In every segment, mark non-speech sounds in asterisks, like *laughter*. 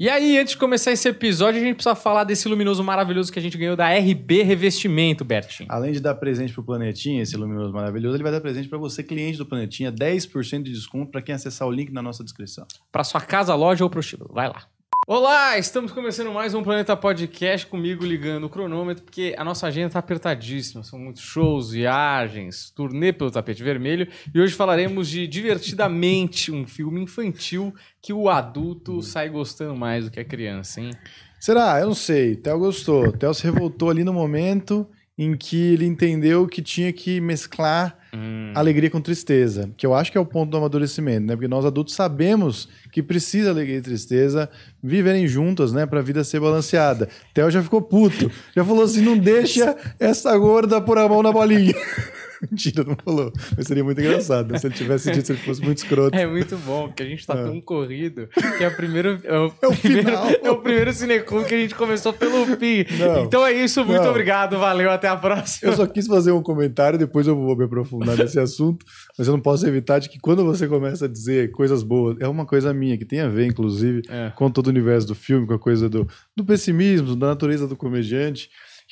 E aí, antes de começar esse episódio, a gente precisa falar desse luminoso maravilhoso que a gente ganhou da RB Revestimento, Bertinho. Além de dar presente pro Planetinha, esse luminoso maravilhoso, ele vai dar presente para você, cliente do Planetinha, 10% de desconto para quem acessar o link na nossa descrição. Para sua casa, loja ou prostíbulo. Vai lá. Olá, estamos começando mais um Planeta Podcast comigo ligando o cronômetro, porque a nossa agenda está apertadíssima. São muitos shows, viagens, turnê pelo tapete vermelho. E hoje falaremos de Divertidamente, um filme infantil que o adulto sai gostando mais do que a criança, hein? Será? Eu não sei. Theo gostou. Theo se revoltou ali no momento em que ele entendeu que tinha que mesclar hum. alegria com tristeza, que eu acho que é o ponto do amadurecimento, né? Porque nós adultos sabemos que precisa alegria e tristeza viverem juntas, né, para a vida ser balanceada. Theo já ficou puto, já falou assim: "Não deixa essa gorda pôr a mão na bolinha". *laughs* *laughs* Mentira, não falou. Mas seria muito engraçado né? se ele tivesse dito se ele fosse muito escroto. É muito bom, porque a gente tá é. tão corrido que é o primeiro. É o, é o primeiro, final. *laughs* É o primeiro cineclub que a gente começou pelo PI. Não, então é isso, muito não. obrigado, valeu, até a próxima. Eu só quis fazer um comentário, depois eu vou me aprofundar nesse assunto, mas eu não posso evitar de que quando você começa a dizer coisas boas, é uma coisa minha, que tem a ver, inclusive, é. com todo o universo do filme, com a coisa do, do pessimismo, da natureza do comediante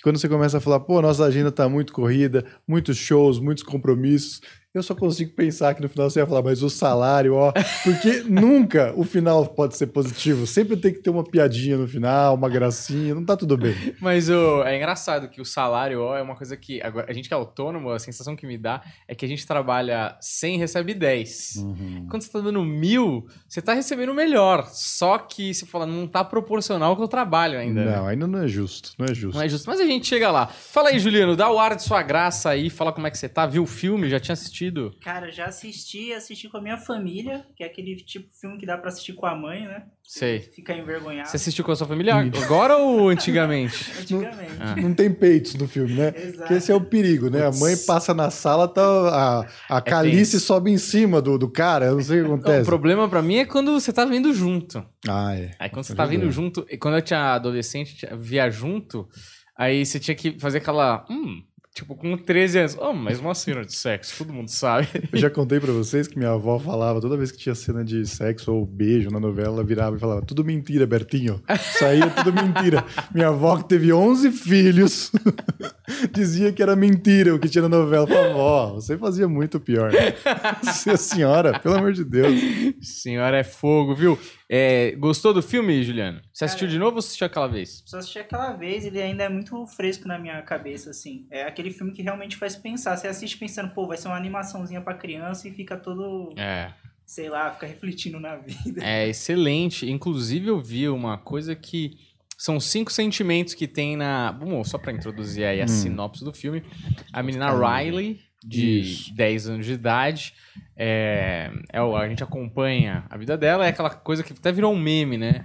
quando você começa a falar, pô, nossa agenda tá muito corrida, muitos shows, muitos compromissos, eu só consigo pensar que no final você ia falar, mas o salário, ó. Porque *laughs* nunca o final pode ser positivo. Sempre tem que ter uma piadinha no final, uma gracinha, não tá tudo bem. Mas oh, é engraçado que o salário, ó, é uma coisa que. Agora, a gente que é autônomo, a sensação que me dá é que a gente trabalha 100 e recebe 10. Uhum. Quando você tá dando mil, você tá recebendo melhor. Só que você fala, não tá proporcional com o trabalho ainda. Não, né? ainda não é justo. Não é justo. Não é justo. Mas a gente chega lá. Fala aí, Juliano, dá o ar de sua graça aí, fala como é que você tá. Viu o filme? Já tinha assistido? Assistido? Cara, já assisti, assisti com a minha família, que é aquele tipo de filme que dá pra assistir com a mãe, né? Sei. Fica envergonhado. Você assistiu com a sua família agora ou antigamente? *laughs* antigamente. Não, ah. não, tem peitos no filme, né? Exato. Porque esse é o perigo, né? A mãe passa na sala, tá, a, a é calice sobe em cima do, do cara, eu não sei o que acontece. o problema pra mim é quando você tá vendo junto. Ah, é. Aí quando você tá vendo junto, e quando eu tinha adolescente, via junto, aí você tinha que fazer aquela... Hum, Tipo, com 13 anos. Oh, mas uma cena de sexo, todo mundo sabe. *laughs* Eu já contei para vocês que minha avó falava, toda vez que tinha cena de sexo ou beijo na novela, ela virava e falava: tudo mentira, Bertinho. Saía tudo mentira. minha avó, que teve 11 filhos, *laughs* dizia que era mentira o que tinha na novela. Falava, vó, você fazia muito pior. *laughs* Você, é senhora, pelo amor de Deus. Senhora é fogo, viu? É, gostou do filme, Juliano? Você assistiu de novo ou assistiu aquela vez? Só assisti aquela vez, ele ainda é muito fresco na minha cabeça, assim. É aquele filme que realmente faz pensar. Você assiste pensando, pô, vai ser uma animaçãozinha pra criança e fica todo. É. Sei lá, fica refletindo na vida. É excelente. Inclusive, eu vi uma coisa que. São cinco sentimentos que tem na. Bom, só para introduzir aí a hum. sinopse do filme. A menina Riley, de Isso. 10 anos de idade. É, é, a gente acompanha a vida dela, é aquela coisa que até virou um meme, né?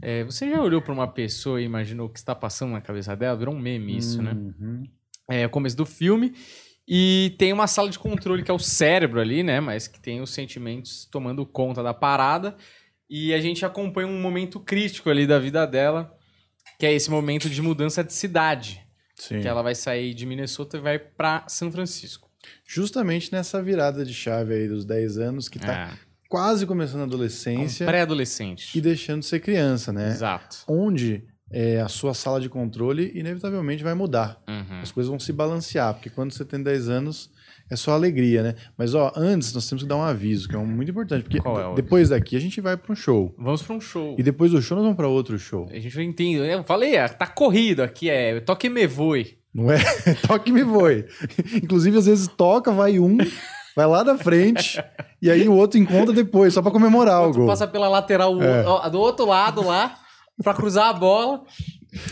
É, você já olhou para uma pessoa e imaginou o que está passando na cabeça dela? Virou um meme isso, né? uhum. né? É o começo do filme. E tem uma sala de controle que é o cérebro ali, né? Mas que tem os sentimentos tomando conta da parada. E a gente acompanha um momento crítico ali da vida dela, que é esse momento de mudança de cidade. Sim. Que ela vai sair de Minnesota e vai para São Francisco. Justamente nessa virada de chave aí dos 10 anos, que tá é. quase começando a adolescência. Pré-adolescente. E deixando de ser criança, né? Exato. Onde é, a sua sala de controle inevitavelmente vai mudar. Uhum. As coisas vão se balancear, porque quando você tem 10 anos é só alegria, né? Mas ó, antes nós temos que dar um aviso, que é um muito importante, porque é depois daqui a gente vai para um show. Vamos para um show. E depois do show nós vamos para outro show. A gente vai entender. Eu falei, é, tá corrido aqui, é toque me voe. Não é? *laughs* Toque me voe. Inclusive, às vezes toca, vai um, vai lá da frente, e aí o outro encontra depois, só para comemorar algo. Passa pela lateral é. do outro lado lá, para cruzar a bola.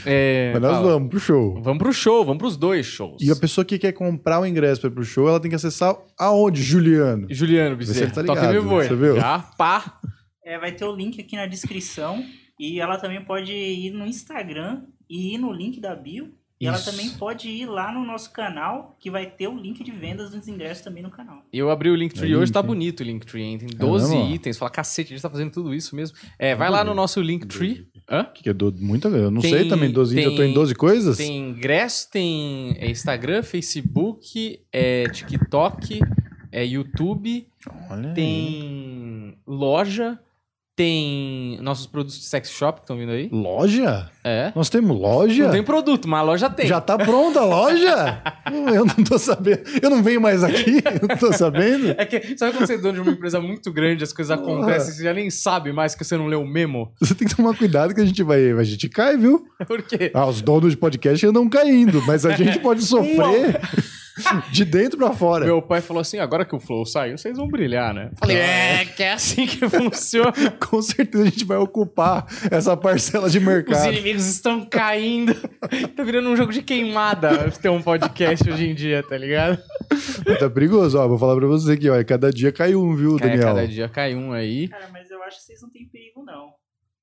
É, Mas nós fala. vamos pro show. Vamos pro show, vamos pros dois shows. E a pessoa que quer comprar o ingresso para ir pro show, ela tem que acessar aonde, Juliano? Juliano Bezerra. Você tá ligado, Toque me voe. Você viu? Já, pá. É, vai ter o link aqui na descrição. E ela também pode ir no Instagram e ir no link da bio e ela também pode ir lá no nosso canal, que vai ter o link de vendas dos ingressos também no canal. Eu abri o Linktree é hoje, tá bonito o Linktree, tem 12 é itens. Fala, cacete, a gente tá fazendo tudo isso mesmo. É, vai lá no nosso Linktree. Hã? Que é do, muito Eu não tem, sei também, 12 tem, eu tô em 12 coisas? Tem ingresso, tem é, Instagram, Facebook, é, TikTok, é YouTube, Olha tem aí. loja, Tem nossos produtos de sex shop que estão vindo aí. Loja? É. Nós temos loja? Não tem produto, mas a loja tem. Já tá pronta a loja? *laughs* eu não tô sabendo. Eu não venho mais aqui, *laughs* eu não tô sabendo. É que, sabe quando você é dono de uma empresa muito grande, as coisas acontecem, você já nem sabe mais que você não leu o memo? Você tem que tomar cuidado que a gente vai. A gente cai, viu? *laughs* Por quê? Ah, os donos de podcast andam caindo, mas a gente pode sofrer. *laughs* De dentro pra fora. Meu pai falou assim: agora que o Flow saiu, vocês vão brilhar, né? Falei, é, que é assim que *laughs* funciona. *laughs* Com certeza a gente vai ocupar essa parcela de mercado. Os inimigos estão caindo. tá virando um jogo de queimada ter um podcast hoje em dia, tá ligado? Tá perigoso, ó. Vou falar pra você aqui, ó. Cada dia cai um, viu, Daniel? Cada dia cai um aí. Cara, mas eu acho que vocês não têm perigo, não.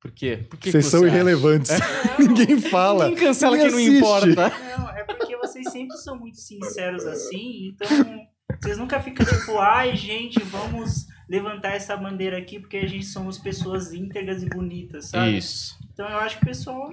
Por quê? Por que Vocês que são irrelevantes. *laughs* Ninguém fala. Ninguém cancela quem não importa. Não, é porque vocês sempre são muito sinceros assim, então vocês nunca ficam tipo, ai gente, vamos levantar essa bandeira aqui porque a gente somos pessoas íntegras e bonitas, sabe? Isso. Então eu acho que o pessoal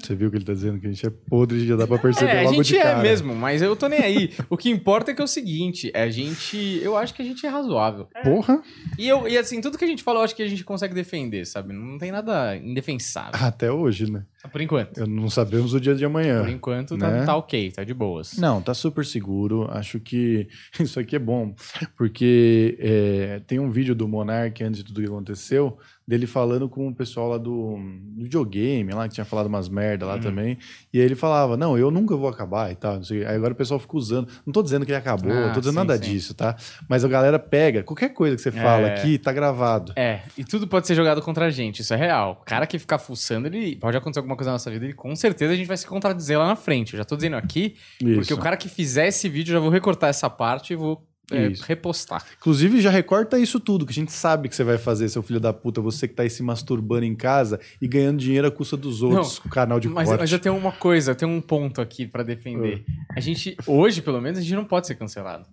você viu que ele tá dizendo que a gente é podre, já dá pra perceber é, logo a gente de é cara. mesmo, mas eu tô nem aí. o que importa é que é o seguinte, a gente, eu acho que a gente é razoável. É. Porra! E, eu, e assim, tudo que a gente fala, eu acho que a gente consegue defender, sabe? Não tem nada indefensável. Até hoje, né? Por enquanto. Eu não sabemos o dia de amanhã. Por enquanto tá, né? tá ok, tá de boas. Não, tá super seguro. Acho que *laughs* isso aqui é bom, porque é, tem um vídeo do Monark antes de tudo que aconteceu, dele falando com o pessoal lá do, do videogame, lá que tinha falado umas merda lá Uhum. também. E aí ele falava: Não, eu nunca vou acabar e tal. Não sei. Aí agora o pessoal fica usando. Não tô dizendo que ele acabou, Ah, não tô dizendo sim, nada sim. disso, tá? Mas a galera pega qualquer coisa que você fala É. aqui, tá gravado. É, e tudo pode ser jogado contra a gente, isso é real. O cara que ficar fuçando, ele pode acontecer alguma coisa na nossa vida, ele com certeza a gente vai se contradizer lá na frente. Eu já tô dizendo aqui, porque Isso. o cara que fizer esse vídeo, eu já vou recortar essa parte e vou é, repostar. Inclusive, já recorta isso tudo, que a gente sabe que você vai fazer, seu filho da puta, você que tá aí se masturbando em casa e ganhando dinheiro à custa dos outros, com o canal de Mas, corte. mas eu tenho uma coisa, eu tenho um ponto aqui pra defender. Ah. A gente, hoje pelo menos, a gente não pode ser cancelado.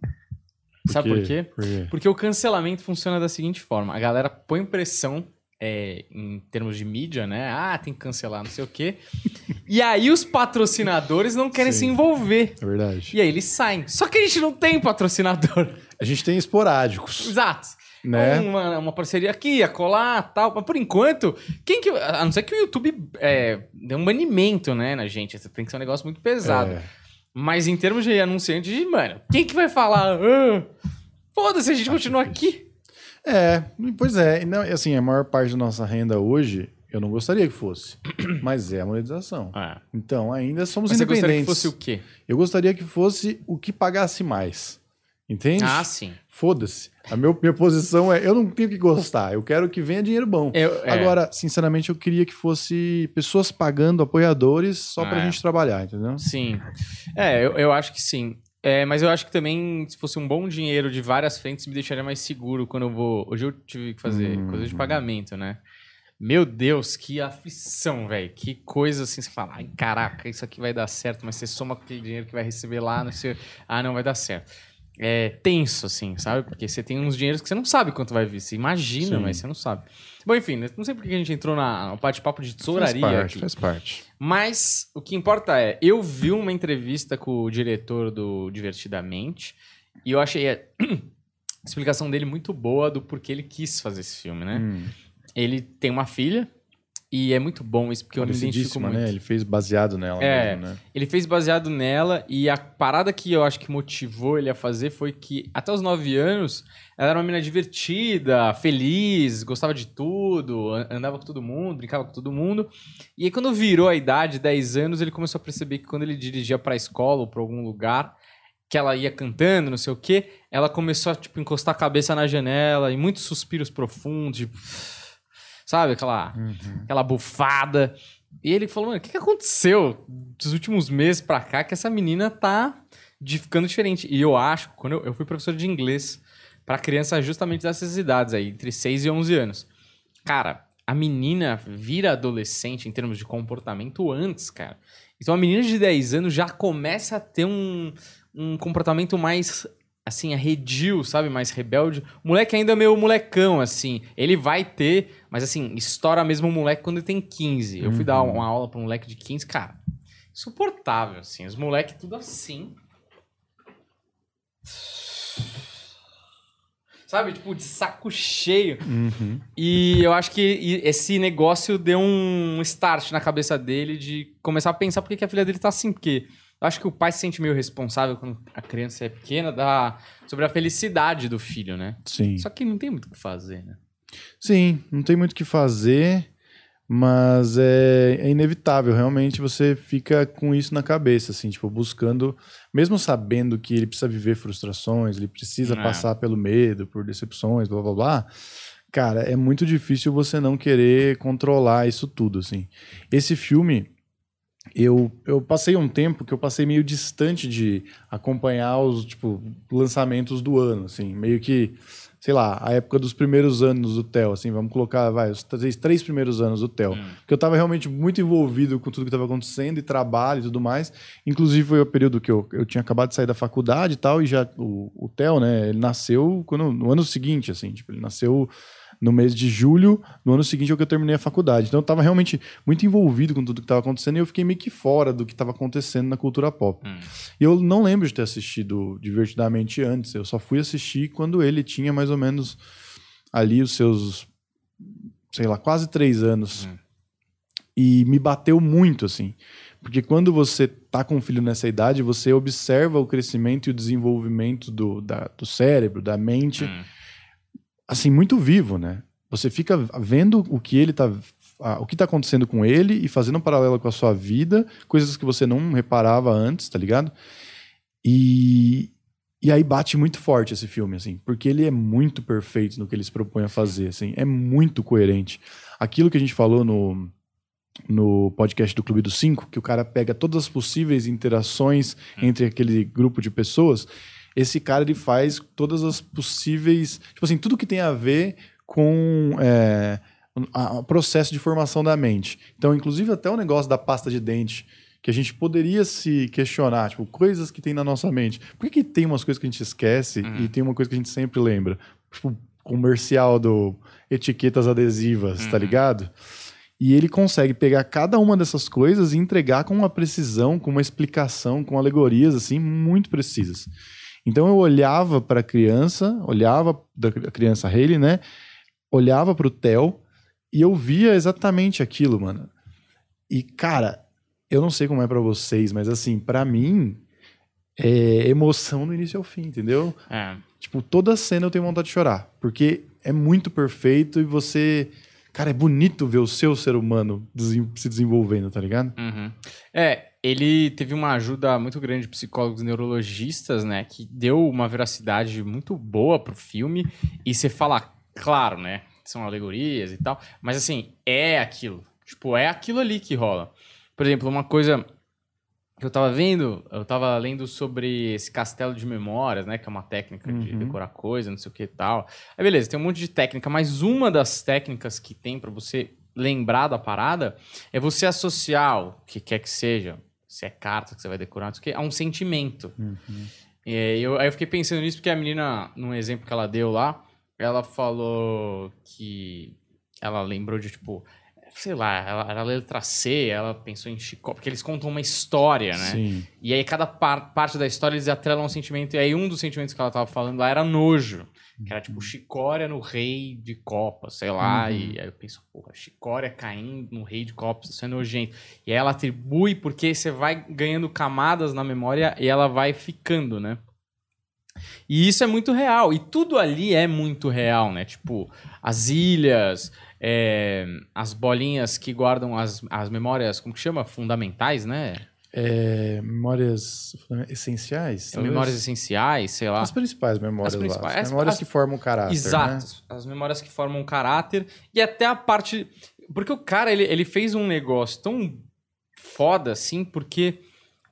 Sabe por quê? Por quê? Porque o cancelamento funciona da seguinte forma: a galera põe pressão é, em termos de mídia, né? Ah, tem que cancelar, não sei o quê. e aí os patrocinadores não querem Sim. se envolver. É verdade. E aí eles saem. Só que a gente não tem patrocinador. A gente tem esporádicos, Exato. né? Uma, uma parceria aqui, a colar, tal. Mas por enquanto, quem que. A não ser que o YouTube é, dê um banimento, né, na gente. Tem que ser um negócio muito pesado. É. Mas em termos de anunciante, mano, quem que vai falar? "Ah, Foda-se, a gente continua aqui. É, pois é. Não, assim, a maior parte da nossa renda hoje, eu não gostaria que fosse, *clears throat* mas é a monetização. Ah, Então, ainda somos mas você gostaria que independentes. fosse o quê? Eu gostaria que fosse o que pagasse mais. Entende? Ah, sim. Foda-se. A meu, minha posição é, eu não tenho que gostar, eu quero que venha dinheiro bom. Eu- é. Agora, sinceramente, eu queria que fosse pessoas pagando apoiadores só pra Ah, é. gente trabalhar, entendeu? Sim. É, eu, eu acho que sim. É, mas eu acho que também, se fosse um bom dinheiro de várias frentes, me deixaria mais seguro quando eu vou. Hoje eu tive que fazer Hum. coisa de pagamento, né? Meu Deus, que aflição, velho. Que coisa assim, você fala, ai, caraca, isso aqui vai dar certo, mas você soma com aquele dinheiro que vai receber lá, não sei. Ah, não vai dar certo. É tenso, assim, sabe? Porque você tem uns dinheiros que você não sabe quanto vai vir. Você imagina, Sim. mas você não sabe. Bom, enfim, né, não sei porque a gente entrou na, no bate-papo de Faz tesouraria parte, aqui. faz parte. Mas o que importa é, eu vi uma entrevista com o diretor do Divertidamente e eu achei a *clears throat* explicação dele muito boa do porquê ele quis fazer esse filme, né? Hum. Ele tem uma filha e é muito bom isso porque eu me identifico Parecidíssima, muito. né? Ele fez baseado nela É. mesmo, né? Ele fez baseado nela e a parada que eu acho que motivou ele a fazer foi que até os 9 anos ela era uma menina divertida, feliz, gostava de tudo, an- andava com todo mundo, brincava com todo mundo. E aí quando virou a idade, 10 anos, ele começou a perceber que quando ele dirigia pra escola ou pra algum lugar, que ela ia cantando, não sei o quê, ela começou a tipo encostar a cabeça na janela e muitos suspiros profundos, tipo, sabe, aquela Uhum. aquela bufada. E ele falou, mano, o que, que aconteceu dos últimos meses pra cá que essa menina tá de- ficando diferente? E eu acho, quando eu, eu fui professor de inglês pra crianças justamente dessas idades aí, entre 6 e 11 anos. Cara, a menina vira adolescente em termos de comportamento antes, cara. Então a menina de 10 anos já começa a ter um, um comportamento mais assim, arredio, sabe? Mais rebelde. O moleque ainda é meio molecão, assim. Ele vai ter, mas assim, estoura mesmo o moleque quando ele tem 15. Eu fui dar uma aula pra um moleque de 15, cara. Insuportável, assim. Os moleques tudo assim. sabe? Tipo, de saco cheio. Uhum. E eu acho que esse negócio deu um start na cabeça dele de começar a pensar por que a filha dele tá assim. Porque acho que o pai se sente meio responsável quando a criança é pequena da, sobre a felicidade do filho, né? Sim. Só que não tem muito o que fazer, né? Sim, não tem muito o que fazer. Mas é, é, inevitável, realmente você fica com isso na cabeça, assim, tipo, buscando, mesmo sabendo que ele precisa viver frustrações, ele precisa é. passar pelo medo, por decepções, blá blá blá. Cara, é muito difícil você não querer controlar isso tudo, assim. Esse filme, eu, eu passei um tempo que eu passei meio distante de acompanhar os, tipo, lançamentos do ano, assim, meio que sei lá, a época dos primeiros anos do TEL, assim, vamos colocar, vai, os três, três primeiros anos do TEL. Hum. Porque eu estava realmente muito envolvido com tudo que estava acontecendo, e trabalho e tudo mais. Inclusive, foi o período que eu, eu tinha acabado de sair da faculdade e tal, e já o, o TEL, né, ele nasceu quando, no ano seguinte, assim, tipo, ele nasceu no mês de julho, no ano seguinte é que eu terminei a faculdade. Então eu estava realmente muito envolvido com tudo que estava acontecendo e eu fiquei meio que fora do que estava acontecendo na cultura pop. Hum. E eu não lembro de ter assistido Divertidamente antes, eu só fui assistir quando ele tinha mais ou menos ali os seus, sei lá, quase três anos. Hum. E me bateu muito, assim. Porque quando você tá com um filho nessa idade, você observa o crescimento e o desenvolvimento do, da, do cérebro, da mente. Hum assim, muito vivo, né? Você fica vendo o que ele tá. o que tá acontecendo com ele e fazendo um paralelo com a sua vida, coisas que você não reparava antes, tá ligado? E, e aí bate muito forte esse filme, assim, porque ele é muito perfeito no que ele se propõe a fazer, assim, é muito coerente. Aquilo que a gente falou no, no podcast do Clube dos Cinco, que o cara pega todas as possíveis interações hum. entre aquele grupo de pessoas esse cara ele faz todas as possíveis. Tipo assim, tudo que tem a ver com é, o processo de formação da mente. Então, inclusive, até o negócio da pasta de dente, que a gente poderia se questionar, tipo, coisas que tem na nossa mente. Por que, que tem umas coisas que a gente esquece uhum. e tem uma coisa que a gente sempre lembra? Tipo, comercial do etiquetas adesivas, tá uhum. tá ligado? E ele consegue pegar cada uma dessas coisas e entregar com uma precisão, com uma explicação, com alegorias assim muito precisas. Então eu olhava para a criança, olhava da criança Haley, né? Olhava para o Theo e eu via exatamente aquilo, mano. E cara, eu não sei como é para vocês, mas assim, para mim é emoção do início ao fim, entendeu? É. Tipo, toda cena eu tenho vontade de chorar, porque é muito perfeito e você Cara, é bonito ver o seu ser humano se desenvolvendo, tá ligado? Uhum. É, ele teve uma ajuda muito grande de psicólogos neurologistas, né? Que deu uma veracidade muito boa pro filme. E você fala, claro, né? São alegorias e tal. Mas assim, é aquilo. Tipo, é aquilo ali que rola. Por exemplo, uma coisa que eu tava vendo, eu tava lendo sobre esse castelo de memórias, né? Que é uma técnica uhum. de decorar coisa, não sei o que e tal. Aí beleza, tem um monte de técnica, mas uma das técnicas que tem para você lembrar da parada é você associar o que quer que seja, se é carta que você vai decorar, não que, a um sentimento. Uhum. E eu, aí eu fiquei pensando nisso porque a menina, num exemplo que ela deu lá, ela falou que ela lembrou de, tipo, sei lá, ela era letra C, ela pensou em Chico, porque eles contam uma história, né? Sim. E aí cada par parte da história eles atrelam um sentimento, e aí um dos sentimentos que ela tava falando lá era nojo. Que era tipo uhum. chicória no rei de copas, sei lá. Uhum. E aí eu penso, porra, chicória caindo no rei de copas, isso é nojento. E aí ela atribui porque você vai ganhando camadas na memória e ela vai ficando, né? E isso é muito real. E tudo ali é muito real, né? Tipo, as ilhas, é, as bolinhas que guardam as, as memórias, como que chama? Fundamentais, né? É, memórias essenciais? É, memórias essenciais, sei lá. As principais memórias as principais, lá. As memórias as, que formam o caráter. Exato. Né? As memórias que formam o caráter. E até a parte. Porque o cara, ele, ele fez um negócio tão foda assim, porque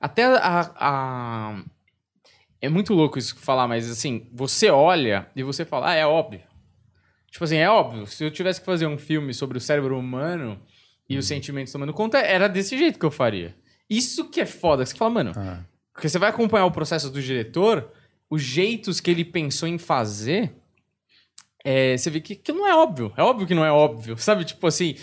até a, a. É muito louco isso falar, mas assim, você olha e você fala, ah, é óbvio. Tipo assim, é óbvio, se eu tivesse que fazer um filme sobre o cérebro humano e os uhum. sentimentos tomando conta, era desse jeito que eu faria. Isso que é foda, você fala, mano, ah. porque você vai acompanhar o processo do diretor, os jeitos que ele pensou em fazer, é, você vê que, que não é óbvio. É óbvio que não é óbvio, sabe? Tipo assim,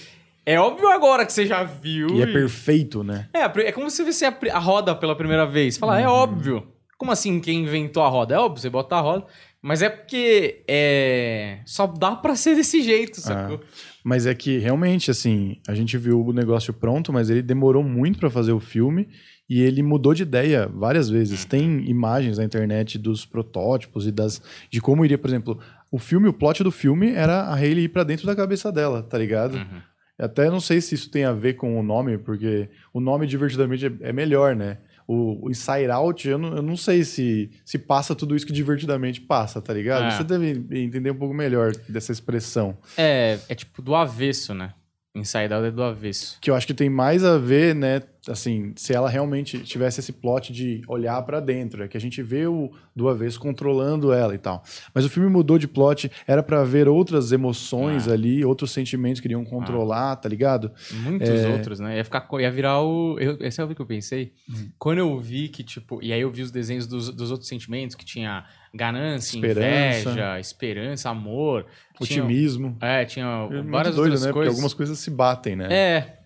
é óbvio agora que você já viu. E, e... é perfeito, né? É, é como se você a, a roda pela primeira vez. Fala, é uhum. é óbvio. Como assim quem inventou a roda? É óbvio, você bota a roda. Mas é porque é... só dá pra ser desse jeito, sacou? Ah, mas é que realmente, assim, a gente viu o negócio pronto, mas ele demorou muito para fazer o filme e ele mudou de ideia várias vezes. Uhum. Tem imagens na internet dos protótipos e das de como iria, por exemplo, o filme, o plot do filme era a Hayley ir pra dentro da cabeça dela, tá ligado? Uhum. Até não sei se isso tem a ver com o nome, porque o nome divertidamente é, é melhor, né? O, o Inside Out, eu não, eu não sei se, se passa tudo isso que divertidamente passa, tá ligado? É. Você deve entender um pouco melhor dessa expressão. É, é tipo do avesso, né? Inside Out é do avesso. Que eu acho que tem mais a ver, né? Assim, se ela realmente tivesse esse plot de olhar para dentro, é que a gente vê o do avesso controlando ela e tal. Mas o filme mudou de plot, era para ver outras emoções ah. ali, outros sentimentos que iriam controlar, ah. tá ligado? Muitos é... outros, né? Ia ficar ia virar o eu, esse é o que eu pensei. Hum. Quando eu vi que tipo, e aí eu vi os desenhos dos, dos outros sentimentos que tinha ganância, esperança. inveja, esperança, amor. Otimismo. Tinha, é, tinha é várias doido, outras né? coisas. Porque algumas coisas se batem, né? É.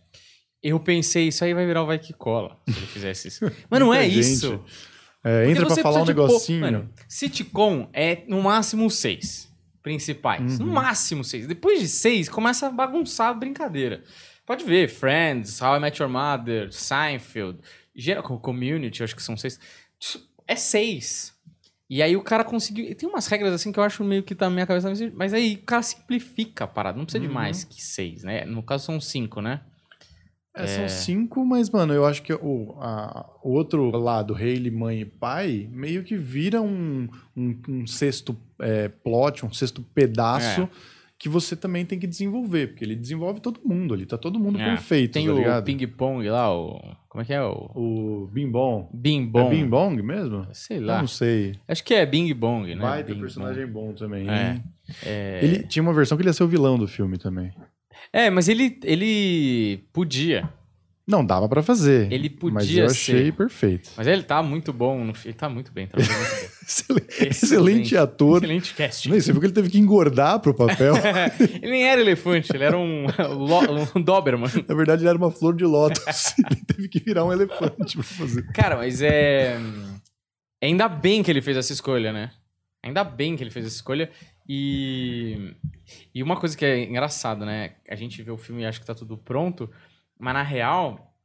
Eu pensei, isso aí vai virar o vai que cola, se ele fizesse isso. *laughs* Mas não é gente. isso. É, entra pra falar um negocinho. Pô, mano, sitcom é no máximo seis principais. Uhum. No máximo seis. Depois de seis, começa a bagunçar a brincadeira. Pode ver, Friends, How I Met Your Mother, Seinfeld, Community, acho que são seis. É seis. E aí o cara conseguiu. Tem umas regras assim que eu acho meio que tá na minha cabeça, mas aí o cara simplifica a parada. Não precisa uhum. de mais que seis, né? No caso são cinco, né? É, é... São cinco, mas, mano, eu acho que o, a, o outro lado, Hayley, mãe e pai, meio que vira um, um, um sexto é, plot, um sexto pedaço. É que você também tem que desenvolver, porque ele desenvolve todo mundo ali, tá todo mundo é. perfeito, Tem tá o ping-pong lá, o... Como é que é o... O Bing Bong. Bing Bong. É Bing Bong mesmo? Sei lá. Eu não sei. Acho que é Bing Bong, né? Vai ter personagem bom também. É. é. Ele tinha uma versão que ele ia ser o vilão do filme também. É, mas ele, ele podia. Não dava para fazer. Ele podia Mas eu achei ser. perfeito. Mas ele tá muito bom. Ele tá muito bem. Tá muito bem. *laughs* excelente, excelente, ator. Excelente cast. Não, você viu que ele teve que engordar pro papel? *laughs* ele nem era elefante, ele era um, um Doberman. Na verdade, ele era uma flor de lótus. *laughs* ele teve que virar um elefante pra fazer. Cara, mas é... Ainda bem que ele fez essa escolha, né? Ainda bem que ele fez essa escolha. E... E uma coisa que é engraçada, né? A gente vê o filme e acha que tá tudo pronto... Mas na real,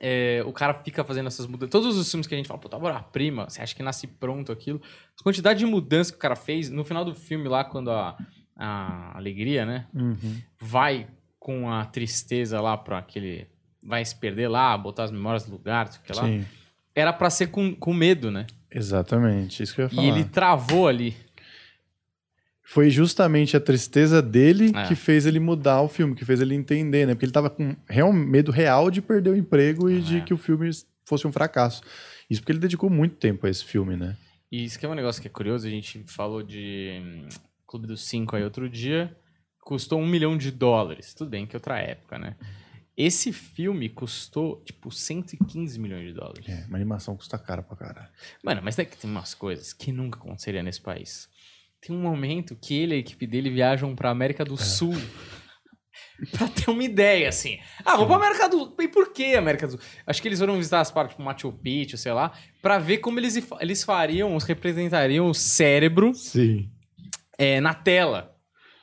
é, o cara fica fazendo essas mudanças. Todos os filmes que a gente fala, pô, tá prima, você acha que nasce pronto aquilo? A quantidade de mudança que o cara fez, no final do filme lá, quando a, a alegria, né, uhum. vai com a tristeza lá pra aquele... Vai se perder lá, botar as memórias no lugar, sei lá. Sim. Era pra ser com, com medo, né? Exatamente, isso que eu ia falar. E ele travou ali foi justamente a tristeza dele é. que fez ele mudar o filme, que fez ele entender, né? Porque ele tava com real, medo real de perder o emprego e é. de que o filme fosse um fracasso. Isso porque ele dedicou muito tempo a esse filme, né? E isso que é um negócio que é curioso, a gente falou de hum, Clube dos Cinco aí outro dia, custou um milhão de dólares. Tudo bem que é outra época, né? Esse filme custou, tipo, 115 milhões de dólares. É, uma animação custa cara pra caralho. Mano, mas é que tem umas coisas que nunca aconteceria nesse país. Tem um momento que ele e a equipe dele viajam pra América do é. Sul. *laughs* pra ter uma ideia, assim. Ah, vou pra América do Sul. E por que América do Sul? Acho que eles foram visitar as partes, tipo Machu Picchu, sei lá, pra ver como eles, eles fariam, representariam o cérebro Sim. É, na tela,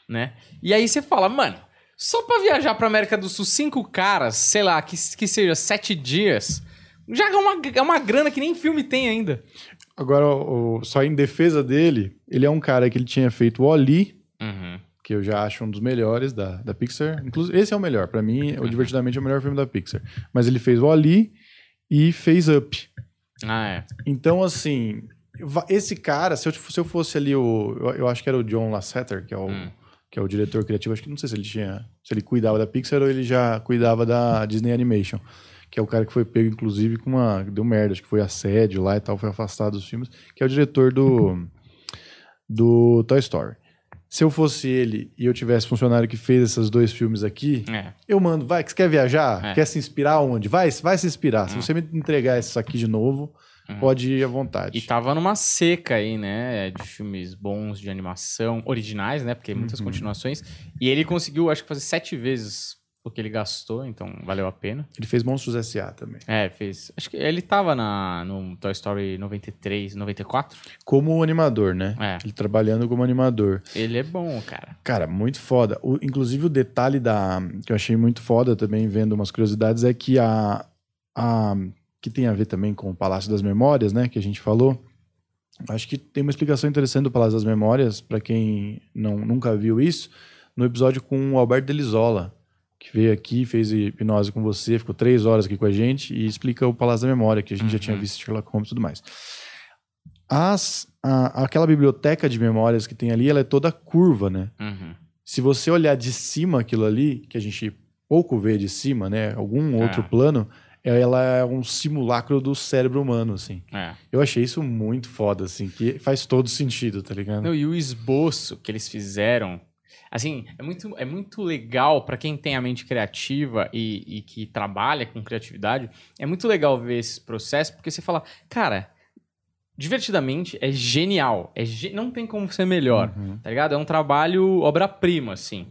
né? E aí você fala, mano, só pra viajar pra América do Sul, cinco caras, sei lá, que, que seja sete dias, já é uma, é uma grana que nem filme tem ainda. Agora, o, só em defesa dele, ele é um cara que ele tinha feito o Oli, uhum. que eu já acho um dos melhores da, da Pixar. Inclusive, esse é o melhor. para mim, o uhum. Divertidamente é o melhor filme da Pixar. Mas ele fez o Oli e fez Up. Ah, é. Então, assim, esse cara, se eu, se eu fosse ali o. Eu, eu acho que era o John Lasseter, que é o. Hum. Que é o diretor criativo, acho que não sei se ele tinha. Se ele cuidava da Pixar ou ele já cuidava da Disney Animation que é o cara que foi pego, inclusive, com uma. Deu merda, acho que foi assédio lá e tal, foi afastado dos filmes, que é o diretor do, do Toy Story. Se eu fosse ele e eu tivesse funcionário que fez esses dois filmes aqui, é. eu mando, vai, que você quer viajar? É. Quer se inspirar onde? Vai, vai se inspirar. Se hum. você me entregar isso aqui de novo, uhum. pode ir à vontade. E tava numa seca aí, né? De filmes bons de animação, originais, né? Porque muitas uhum. continuações. E ele conseguiu, acho que, fazer sete vezes que ele gastou, então valeu a pena. Ele fez Monstros S.A. também. É, fez. Acho que ele tava na, no Toy Story 93, 94. Como animador, né? É. Ele trabalhando como animador. Ele é bom, cara. Cara, muito foda. O, inclusive o detalhe da que eu achei muito foda também, vendo umas curiosidades, é que a, a que tem a ver também com o Palácio das Memórias, né? Que a gente falou. Acho que tem uma explicação interessante do Palácio das Memórias, para quem não, nunca viu isso, no episódio com o Alberto Delisola, que veio aqui, fez hipnose com você, ficou três horas aqui com a gente e explica o Palácio da Memória, que a gente uhum. já tinha uhum. visto Sherlock Holmes e tudo mais. As, a, aquela biblioteca de memórias que tem ali, ela é toda curva, né? Uhum. Se você olhar de cima aquilo ali, que a gente pouco vê de cima, né? Algum outro é. plano, ela é um simulacro do cérebro humano, assim. É. Eu achei isso muito foda, assim, que faz todo sentido, tá ligado? Não, e o esboço que eles fizeram Assim, é muito, é muito legal para quem tem a mente criativa e, e, que trabalha com criatividade. É muito legal ver esse processo, porque você fala, cara, divertidamente é genial. É ge não tem como ser melhor, uhum. tá ligado? É um trabalho obra-prima, assim.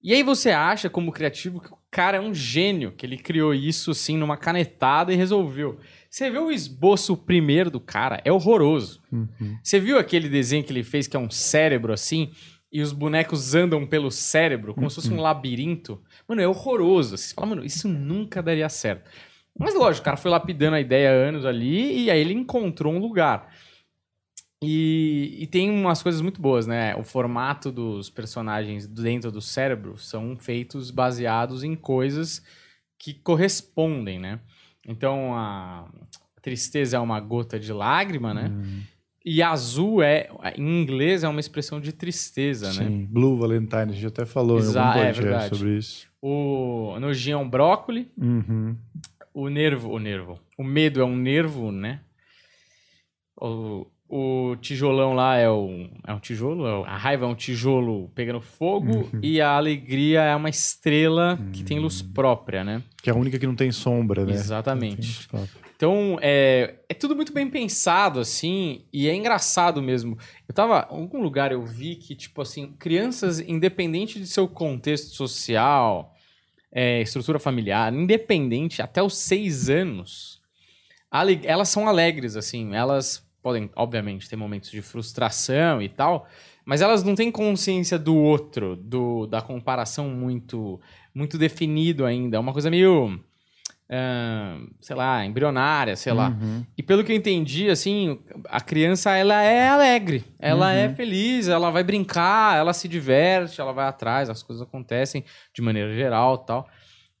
E aí você acha, como criativo, que o cara é um gênio, que ele criou isso, assim, numa canetada e resolveu. Você vê o esboço primeiro do cara, é horroroso. Uhum. Você viu aquele desenho que ele fez, que é um cérebro, assim, e os bonecos andam pelo cérebro, como se fosse um uhum. labirinto. Mano, é horroroso. Você fala, mano, isso nunca daria certo. Mas lógico, o cara foi lapidando a ideia há anos ali e aí ele encontrou um lugar. E, e, tem umas coisas muito boas, né? O formato dos personagens dentro do cérebro são feitos baseados em coisas que correspondem, né? Então a tristeza é uma gota de lágrima, né? Hum. E azul é, em inglês, é uma expressão de tristeza, Sim, né? Blue Valentine, a gente até falou Exa em algum é podcast é sobre isso. O nojinho é um brócoli. Uhum. O nervo, o nervo. O medo é um nervo, né? O, o tijolão lá é, o, é um tijolo, é a raiva é um tijolo pegando fogo uhum. e a alegria é uma estrela que tem luz hum. própria, né? Que é a única que não tem sombra, né? Exatamente. Então, é, é tudo muito bem pensado, assim, e é engraçado mesmo. Eu tava, em algum lugar eu vi que, tipo assim, crianças, independente de seu contexto social, é, estrutura familiar, independente, até os seis anos, elas são alegres, assim, elas podem, obviamente, ter momentos de frustração e tal, mas elas não têm consciência do outro, do, da comparação muito, muito definido ainda. É uma coisa meio Uh, sei lá, embrionária, sei lá. Uhum. E pelo que eu entendi, assim, a criança, ela é alegre, ela é uhum. é feliz, ela vai brincar, ela se diverte, ela vai atrás, as coisas acontecem de maneira geral tal.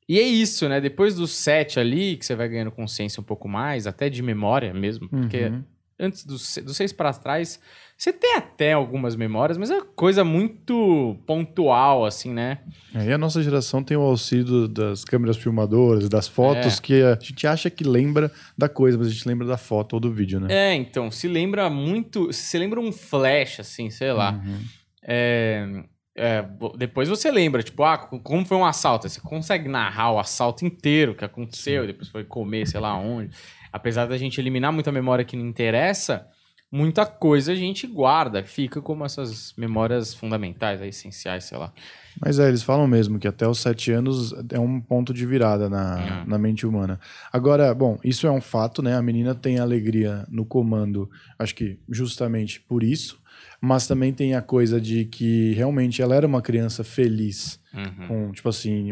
E é isso, né? Depois dos sete ali, que você vai ganhando consciência um pouco mais, até de memória mesmo, porque uhum. antes dos, dos seis para trás, você tem até algumas memórias, mas é coisa muito pontual, assim, né? É, e a nossa geração tem o auxílio das câmeras filmadoras, das fotos, é. que a gente acha que lembra da coisa, mas a gente lembra da foto ou do vídeo, né? É, então, se lembra muito. Se lembra um flash, assim, sei lá. Uhum. É, é, depois você lembra, tipo, ah, como foi um assalto? Você consegue narrar o assalto inteiro que aconteceu, Sim. depois foi comer, sei lá onde. Apesar da gente eliminar muita memória que não interessa muita coisa a gente guarda, fica como essas memórias fundamentais, essenciais, sei lá. Mas é, eles falam mesmo que até os sete anos é um ponto de virada na, é. na mente humana. Agora, bom, isso é um fato, né? A menina tem alegria no comando, acho que justamente por isso, mas também tem a coisa de que realmente ela era uma criança feliz. Uhum. Com, tipo assim,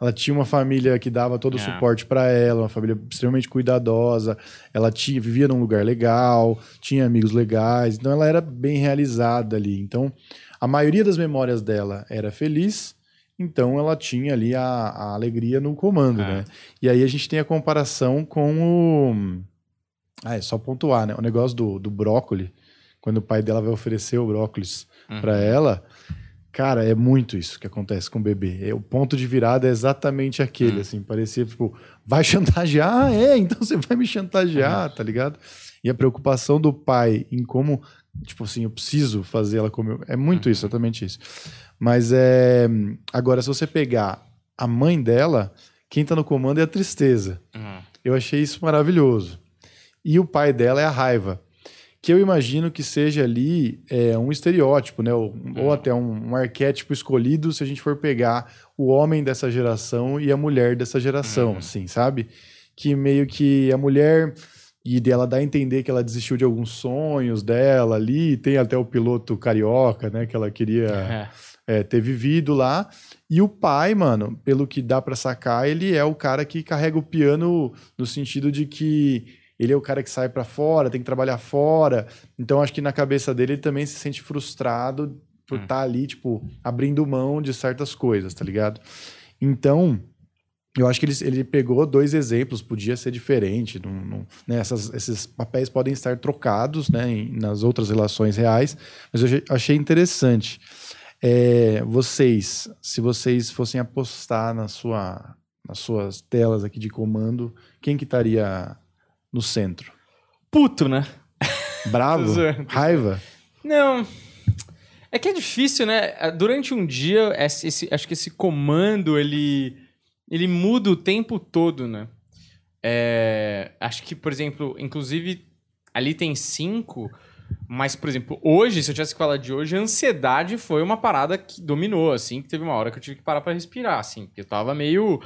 ela tinha uma família que dava todo o é. suporte para ela, uma família extremamente cuidadosa. Ela tinha, vivia num lugar legal, tinha amigos legais, então ela era bem realizada ali. Então, a maioria das memórias dela era feliz, então ela tinha ali a, a alegria no comando, é. né? E aí a gente tem a comparação com o. Ah, é só pontuar, né? O negócio do, do brócolis, quando o pai dela vai oferecer o brócolis uhum. para ela. Cara, é muito isso que acontece com o bebê. É, o ponto de virada é exatamente aquele, uhum. assim. Parecia, tipo, vai chantagear? Ah, é, então você vai me chantagear, uhum. tá ligado? E a preocupação do pai em como Tipo assim, eu preciso fazer ela comer. É muito isso, uhum. exatamente isso. Mas é. Agora, se você pegar a mãe dela, quem tá no comando é a tristeza. Uhum. Eu achei isso maravilhoso. E o pai dela é a raiva. Que eu imagino que seja ali é, um estereótipo, né? Ou, uhum. ou até um, um, arquétipo escolhido se a gente for pegar o homem dessa geração e a mulher dessa geração, uhum. assim, sabe? Que meio que a mulher e dela dá a entender que ela desistiu de alguns sonhos dela ali, tem até o piloto carioca, né, que ela queria é. *laughs* É, ter vivido lá. E o pai, mano, pelo que dá para sacar, ele é o cara que carrega o piano no sentido de que ele é o cara que sai para fora, tem que trabalhar fora. Então acho que na cabeça dele ele também se sente frustrado por estar hum. tá ali, tipo, abrindo mão de certas coisas, tá ligado? Então, eu acho que ele, ele pegou dois exemplos, podia ser diferente. Não, não, né, essas, esses papéis podem estar trocados né, em, nas outras relações reais, mas eu achei interessante. É, vocês, se vocês fossem apostar na sua, nas suas telas aqui de comando, quem que estaria no centro? Puto, né? Bravo? *laughs* Raiva? Não. É que é difícil, né? Durante um dia, esse, acho que esse comando, ele ele muda o tempo todo, né? É, acho que, por exemplo, inclusive, ali tem cinco, mas, por exemplo, hoje, se eu tivesse que falar de hoje, a ansiedade foi uma parada que dominou, assim, que teve uma hora que eu tive que parar para respirar, assim, porque eu tava meio.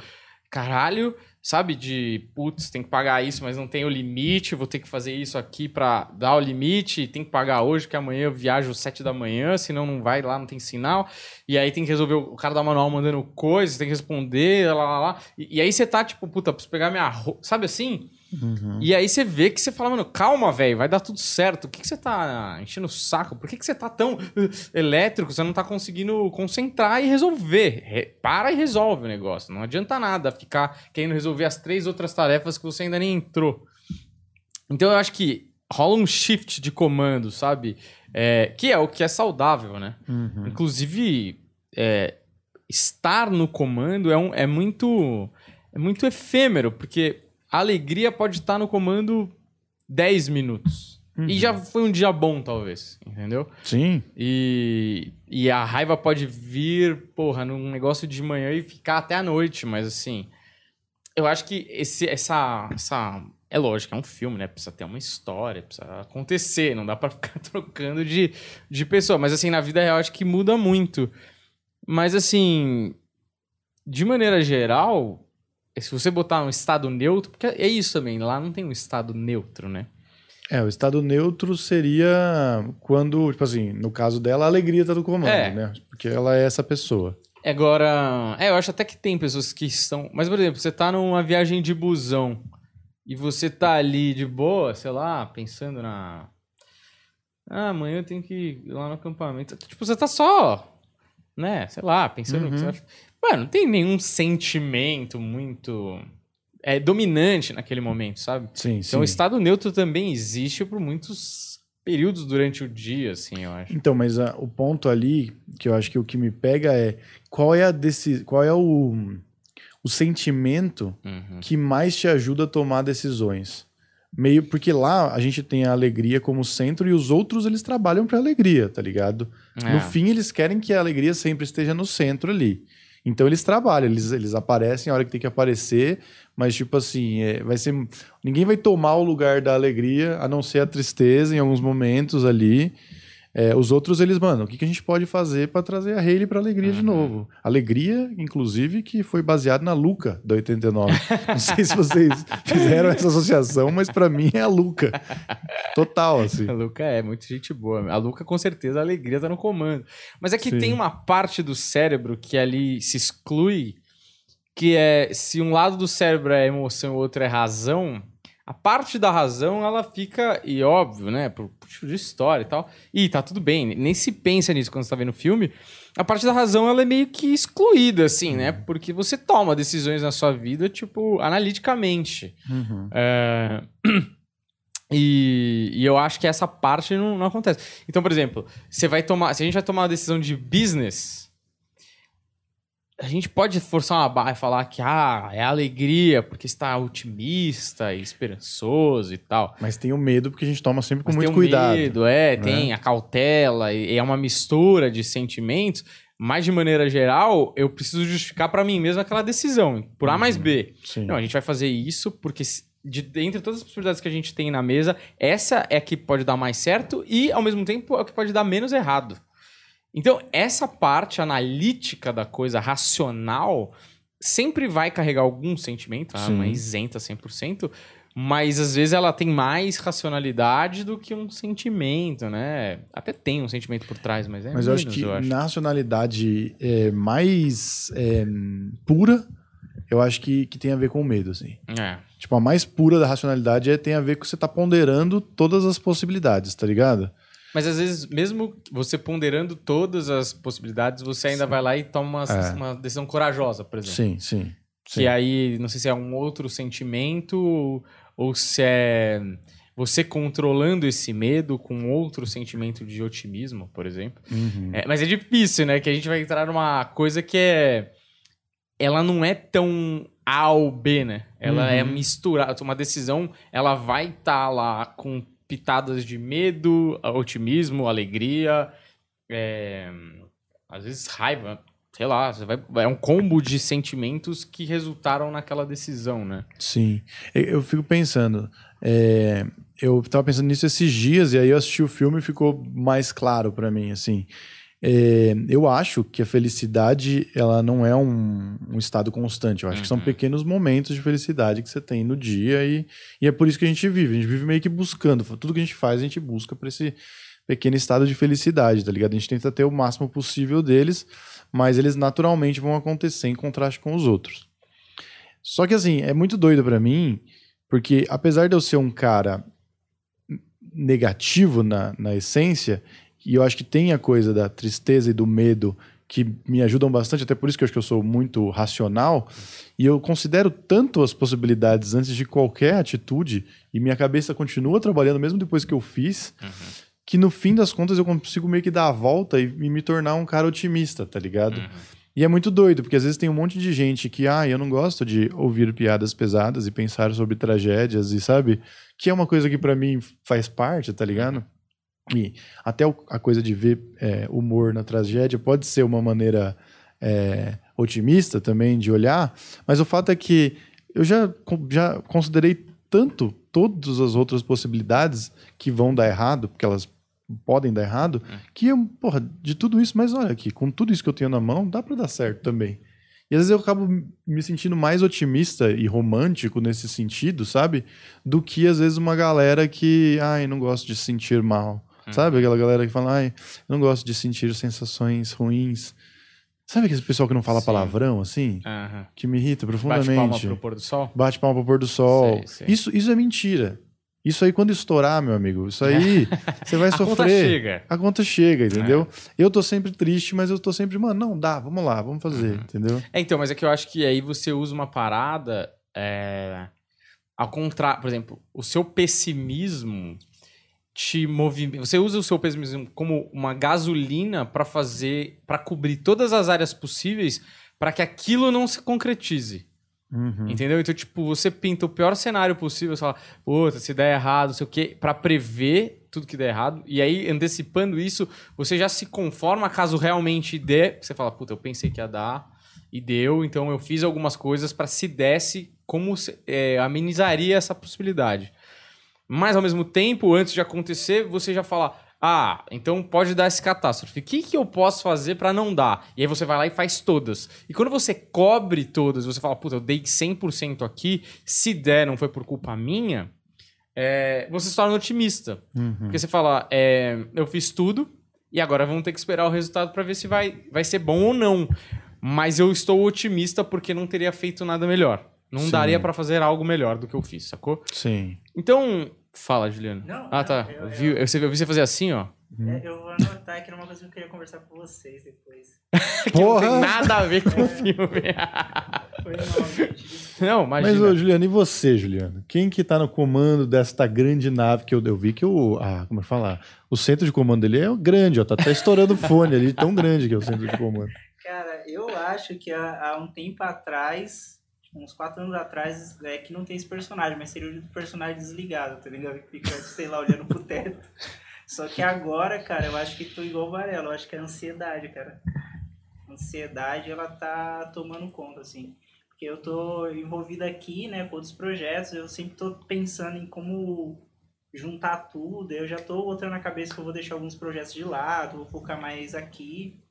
Caralho, sabe? De, putz, tem que pagar isso, mas não tem o limite, vou ter que fazer isso aqui para dar o limite, tem que pagar hoje, que amanhã eu viajo 7 da manhã, senão não vai lá, não tem sinal. E aí tem que resolver, o cara da manual mandando coisas, tem que responder, lá, lá, lá. E, e aí você tá, tipo, puta, preciso pegar minha roupa, sabe assim? Uhum. E aí você vê que você fala, mano, calma, velho, vai dar tudo certo. O que, que você tá enchendo o saco? Por que, que você tá tão uh, elétrico? Você não tá conseguindo concentrar e resolver. Re para e resolve o negócio. Não adianta nada ficar querendo resolver as três outras tarefas que você ainda nem entrou. Então eu acho que rola um shift de comando, sabe? É, que é o que é saudável, né? Uhum. Inclusive, é, estar no comando é, um, é muito é muito efêmero, porque a alegria pode estar no comando 10 minutos. Uhum. E já foi um dia bom, talvez, entendeu? Sim. E, e a raiva pode vir, porra, num negócio de manhã e ficar até a noite, mas assim. Eu acho que esse, essa, essa. É lógico, é um filme, né? Precisa ter uma história, precisa acontecer, não dá para *laughs* ficar trocando de, de pessoa. Mas assim, na vida real, acho que muda muito. Mas assim, de maneira geral, se você botar um estado neutro, porque é isso também, lá não tem um estado neutro, né? É, o estado neutro seria quando, tipo assim, no caso dela, a alegria tá do comando, é. né? Porque ela é essa pessoa. Agora, é, eu acho até que tem pessoas que estão. Mas, por exemplo, você tá numa viagem de busão e você tá ali de boa, sei lá, pensando na. Ah, amanhã eu tenho que ir lá no acampamento. Tipo, você tá só, né, sei lá, pensando uhum. no que você uhum. Mano, não tem nenhum sentimento muito é, dominante naquele momento, sabe? Sim, então, sim. o estado neutro também existe por muitos períodos durante o dia, assim, eu acho. Então, mas a, o ponto ali, que eu acho que o que me pega é qual é a desse, qual é o, o sentimento uhum. que mais te ajuda a tomar decisões meio porque lá a gente tem a alegria como centro e os outros eles trabalham para alegria, tá ligado? É. No fim eles querem que a alegria sempre esteja no centro ali. Então eles trabalham, eles, eles aparecem a hora que tem que aparecer, mas tipo assim, é, vai ser. Ninguém vai tomar o lugar da alegria, a não ser a tristeza em alguns momentos ali. É, os outros, eles, mano, o que, que a gente pode fazer para trazer a Hayley pra alegria uhum. de novo? Alegria, inclusive, que foi baseado na Luca, da 89. Não sei se vocês *laughs* fizeram essa associação, mas para mim é a Luca. Total, assim. A Luca é muito gente boa. A Luca, com certeza, a alegria tá no comando. Mas é que Sim. tem uma parte do cérebro que ali se exclui, que é se um lado do cérebro é emoção e o outro é razão, a parte da razão, ela fica, e óbvio, né, por, por de história e tal, e tá tudo bem, nem se pensa nisso quando você tá vendo o filme, a parte da razão, ela é meio que excluída, assim, né, porque você toma decisões na sua vida, tipo, analiticamente. Uhum. É... *clears throat* E, e, eu acho que essa parte não, não acontece. Então, por exemplo, você vai tomar, se a gente vai tomar uma decisão de business, a gente pode forçar uma barra e falar que ah, é alegria porque está otimista e esperançoso e tal. Mas tem o medo porque a gente toma sempre com Mas muito tem cuidado. medo, é, né? tem a cautela, e é uma mistura de sentimentos. Mas, de maneira geral, eu preciso justificar para mim mesmo aquela decisão, por A mais uhum. B. Sim. Não, a gente vai fazer isso porque de entre todas as possibilidades que a gente tem na mesa, essa é a que pode dar mais certo e, ao mesmo tempo, é o que pode dar menos errado. Então, essa parte analítica da coisa, racional, sempre vai carregar algum sentimento, ah, não é isenta 100%, mas às vezes ela tem mais racionalidade do que um sentimento, né? Até tem um sentimento por trás, mas é Mas menos, eu acho que eu acho. na racionalidade é, mais é, pura, eu acho que, que tem a ver com o medo, assim. É. Tipo, a mais pura da racionalidade é, tem a ver com você tá ponderando todas as possibilidades, tá ligado? Mas às vezes, mesmo você ponderando todas as possibilidades, você ainda sim. vai lá e toma uma, é. uma, decisão corajosa, por exemplo. Sim, sim. Que sim. aí, não sei se é um outro sentimento ou se é você controlando esse medo com outro sentimento de otimismo, por exemplo. Uhum. É, mas é difícil, né? Que a gente vai entrar numa coisa que é. Ela não é tão A ou B, né? Ela é uhum. é misturada. Uma decisão, ela vai estar tá lá com pitadas de medo, otimismo, alegria, é, às vezes raiva, sei lá, vai, é um combo de sentimentos que resultaram naquela decisão, né? Sim. Eu fico pensando, é, eu tava pensando nisso esses dias e aí eu assisti o filme e ficou mais claro para mim, assim. É, eu acho que a felicidade ela não é um, um estado constante. Eu acho uhum. que são uhum. pequenos momentos de felicidade que você tem no dia e, e é por isso que a gente vive. A gente vive meio que buscando. Tudo que a gente faz, a gente busca para esse pequeno estado de felicidade, tá ligado? A gente tenta ter o máximo possível deles, mas eles naturalmente vão acontecer em contraste com os outros. Só que assim, é muito doido para mim, porque apesar de eu ser um cara negativo na, na essência, e eu acho que tem a coisa da tristeza e do medo que me ajudam bastante, até por isso que eu acho que eu sou muito racional, e eu considero tanto as possibilidades antes de qualquer atitude, e minha cabeça continua trabalhando mesmo depois que eu fiz, uhum. que no fim das contas eu consigo meio que dar a volta e, e me tornar um cara otimista, tá ligado? Uhum. E é muito doido, porque às vezes tem um monte de gente que, ah, eu não gosto de ouvir piadas pesadas e pensar sobre tragédias, e sabe? Que é uma coisa que para mim faz parte, tá ligado? Uhum. E até a coisa de ver é, humor na tragédia pode ser uma maneira é, otimista também de olhar, mas o fato é que eu já, já considerei tanto todas as outras possibilidades que vão dar errado, porque elas podem dar errado, é. que eu, porra, de tudo isso, mas olha aqui, com tudo isso que eu tenho na mão, dá para dar certo também. E às vezes eu acabo me sentindo mais otimista e romântico nesse sentido, sabe? Do que às vezes uma galera que, ai, não gosto de se sentir mal. Uhum. Sabe aquela galera que fala, ai, não gosto de sentir sensações ruins. Sabe aquele pessoal que não fala Sim. palavrão, assim? Uhum. Que me irrita profundamente. Bate palma pro pôr do sol? Bate palma pro pôr do sol. Sei, sei. Isso, isso é mentira. Isso aí, quando estourar, meu amigo, isso aí você vai sofrer. *laughs* A conta chega. A conta chega, entendeu? É. Eu tô sempre triste, mas eu tô sempre, mano, não, dá, vamos lá, vamos fazer, uhum. entendeu? É, então, mas é que eu acho que aí você usa uma parada. É, ao contrário, por exemplo, o seu pessimismo te movimenta. Você usa o seu pessimismo como uma gasolina para fazer, para cobrir todas as áreas possíveis para que aquilo não se concretize. Uhum. Entendeu? Então, tipo, você pinta o pior cenário possível, você fala, puta, se der errado, não sei o quê, pra prever tudo que der errado. E aí, antecipando isso, você já se conforma caso realmente dê. Você fala, puta, eu pensei que ia dar e deu, então eu fiz algumas coisas para se desse, como é, amenizaria essa possibilidade. Mas ao mesmo tempo, antes de acontecer, você já fala: ah, então pode dar essa catástrofe. O que, que eu posso fazer para não dar? E aí você vai lá e faz todas. E quando você cobre todas, você fala, puta, eu dei 100% aqui, se der, não foi por culpa minha, é, você se torna otimista. Uhum. Porque você fala, é, eu fiz tudo e agora vamos ter que esperar o resultado para ver se vai, vai ser bom ou não. Mas eu estou otimista porque não teria feito nada melhor. Não Sim. daria para fazer algo melhor do que eu fiz, sacou? Sim. Então, Fala, Juliano. Não, ah, tá. Eu, eu, Viu? Eu, eu, vi você fazer assim, ó. É, eu vou anotar que era uma coisa que eu queria conversar com vocês depois. *laughs* que Porra! não tem nada a ver com o filme. *laughs* Foi Não, imagina. Mas, ô, Juliano, e você, Juliano? Quem que tá no comando desta grande nave que eu, eu vi que o... Ah, como é falar? O centro de comando dele é grande, ó. Tá até estourando o fone ali, tão grande que é o centro de comando. Cara, eu acho que há, há um tempo atrás uns quatro anos atrás, é que não tem esse personagem, mas seria o personagem desligado, tá ligado? Que fica, sei lá, olhando pro teto. Só que agora, cara, eu acho que tô igual o Varela, eu acho que é ansiedade, cara. A ansiedade, ela tá tomando conta, assim. Porque eu tô envolvido aqui, né, com outros projetos, eu sempre tô pensando em como juntar tudo, eu já tô botando na cabeça que eu vou deixar alguns projetos de lado, vou focar mais aqui.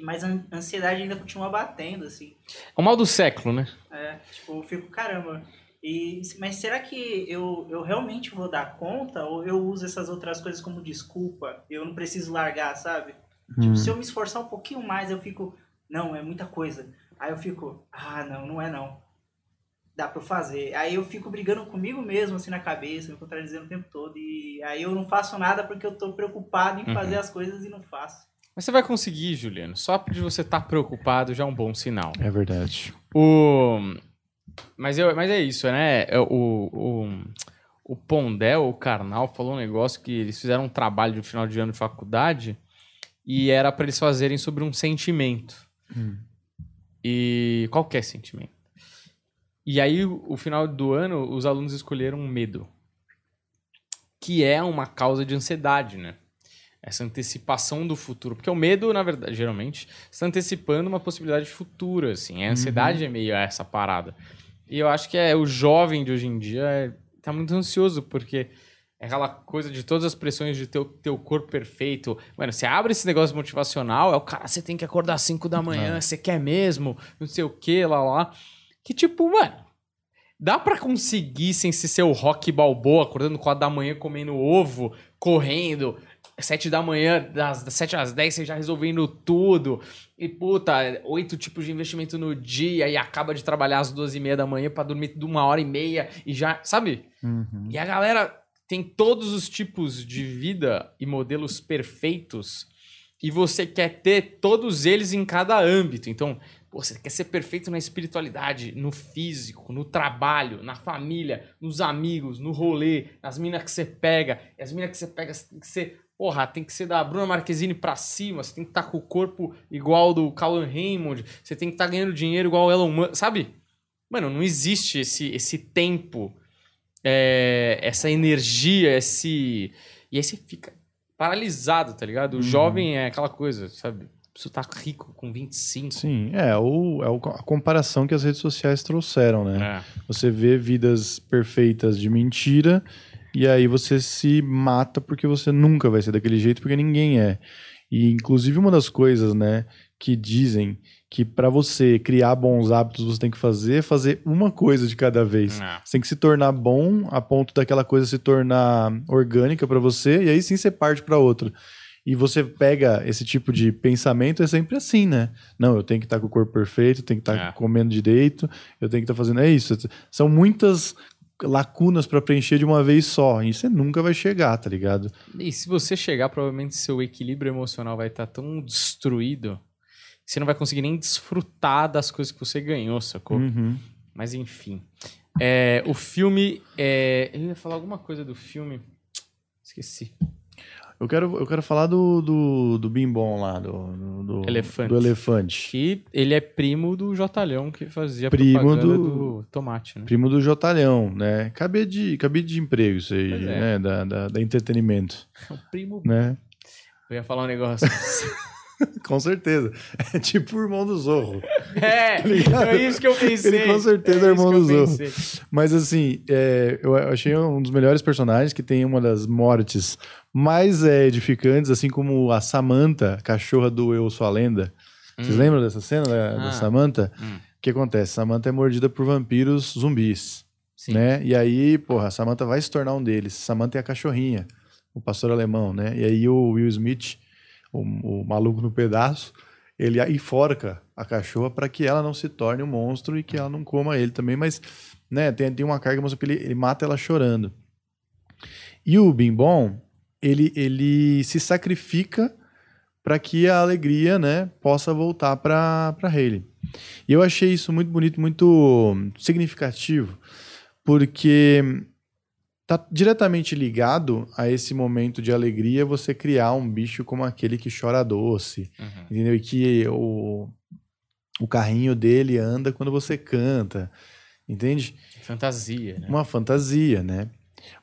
E mais a ansiedade ainda continua batendo, assim. É o mal do século, né? É, tipo, eu fico, caramba, e, mas será que eu, eu realmente vou dar conta ou eu uso essas outras coisas como desculpa? Eu não preciso largar, sabe? Tipo, hum. Tipo, se eu me esforçar um pouquinho mais, eu fico, não, é muita coisa. Aí eu fico, ah, não, não é não. Dá pra eu fazer. Aí eu fico brigando comigo mesmo, assim, na cabeça, me contradizendo o tempo todo. E aí eu não faço nada porque eu tô preocupado em uhum. fazer as coisas e não faço. Mas você vai conseguir, Juliano. Só de você estar tá preocupado já é um bom sinal. É verdade. O... Mas, eu, mas é isso, né? É, o, o, o Pondel, o Karnal, falou um negócio que eles fizeram um trabalho de final de ano de faculdade e era para eles fazerem sobre um sentimento. Hum. E qualquer sentimento. E aí, o final do ano, os alunos escolheram medo. Que é uma causa de ansiedade, né? Essa antecipação do futuro. Porque o medo, na verdade, geralmente, está antecipando uma possibilidade futura, assim. A ansiedade uhum. é meio essa parada. E eu acho que é o jovem de hoje em dia é, tá muito ansioso, porque é aquela coisa de todas as pressões de ter o teu corpo perfeito. Mano, você abre esse negócio motivacional, é o cara, você tem que acordar às 5 da manhã, é. você quer mesmo, não sei o que, lá, lá. Que tipo, mano, dá para conseguir sem ser o rock balboa, acordando 4 da manhã, comendo ovo, correndo, 7 da manhã, das, das 7 às 10, você já resolvendo tudo. E, puta, oito tipos de investimento no dia e acaba de trabalhar às duas e meia da manhã para dormir de uma hora e meia e já, sabe? Uhum. E a galera tem todos os tipos de vida e modelos perfeitos e você quer ter todos eles em cada âmbito. Então, você quer ser perfeito na espiritualidade, no físico, no trabalho, na família, nos amigos, no rolê, nas minas que você pega. E as minas que você pega tem que ser Porra, tem que ser da Bruna Marquezine pra cima, você tem que estar tá com o corpo igual do Callan Raymond, você tem que estar tá ganhando dinheiro igual o Elon Musk, sabe? Mano, não existe esse, esse tempo, é, essa energia, esse... E aí você fica paralisado, tá ligado? O uhum. jovem é aquela coisa, sabe? Preciso estar tá rico com 25. Sim, é, o, é a comparação que as redes sociais trouxeram, né? É. Você vê vidas perfeitas de mentira e aí você se mata porque você nunca vai ser daquele jeito, porque ninguém é. E inclusive uma das coisas, né, que dizem que para você criar bons hábitos você tem que fazer é fazer uma coisa de cada vez. Não. Você tem que se tornar bom a ponto daquela coisa se tornar orgânica para você e aí sim você parte para outra. E você pega esse tipo de pensamento, é sempre assim, né? Não, eu tenho que estar com o corpo perfeito, eu tenho que estar é. comendo direito, eu tenho que estar fazendo. É isso. São muitas lacunas para preencher de uma vez só. E você nunca vai chegar, tá ligado? E se você chegar, provavelmente seu equilíbrio emocional vai estar tá tão destruído que você não vai conseguir nem desfrutar das coisas que você ganhou, sacou? Uhum. Mas enfim. É, o filme. É... Eu ia falar alguma coisa do filme. Esqueci. Eu quero, eu quero falar do, do, do Bimbom lá, do, do, elefante. do elefante. Que ele é primo do Jotalhão, que fazia primo do, do tomate, né? Primo do Jotalhão, né? Cabia de, cabia de emprego isso aí, é. né? Da, da, da, entretenimento. É *laughs* o primo... Né? Eu ia falar um negócio... *laughs* com certeza. É tipo o irmão do Zorro. *laughs* É, tá é isso que eu pensei. Ele com certeza é, é irmão do Zorro. Mas assim, é, eu achei um dos melhores personagens que tem uma das mortes mais é, edificantes, assim como a Samantha, cachorra do Eu Sou a Lenda. Hum. Vocês lembram dessa cena da, ah. da Samantha? Hum. O que acontece? Samantha é mordida por vampiros zumbis. Sim. Né? E aí, porra, a Samantha vai se tornar um deles. Samantha é a cachorrinha, o pastor alemão, né? E aí o Will Smith, o, o maluco no pedaço, ele enforca a cachorra para que ela não se torne um monstro e que ela não coma ele também, mas né, tem, tem uma carga, mas ele, ele mata ela chorando. E o Bimbom, ele, ele se sacrifica para que a alegria né, possa voltar para Hayley. E eu achei isso muito bonito, muito significativo, porque está diretamente ligado a esse momento de alegria você criar um bicho como aquele que chora doce, uhum. entendeu? E que o, o carrinho dele anda quando você canta, entende? Fantasia, né? Uma fantasia, né?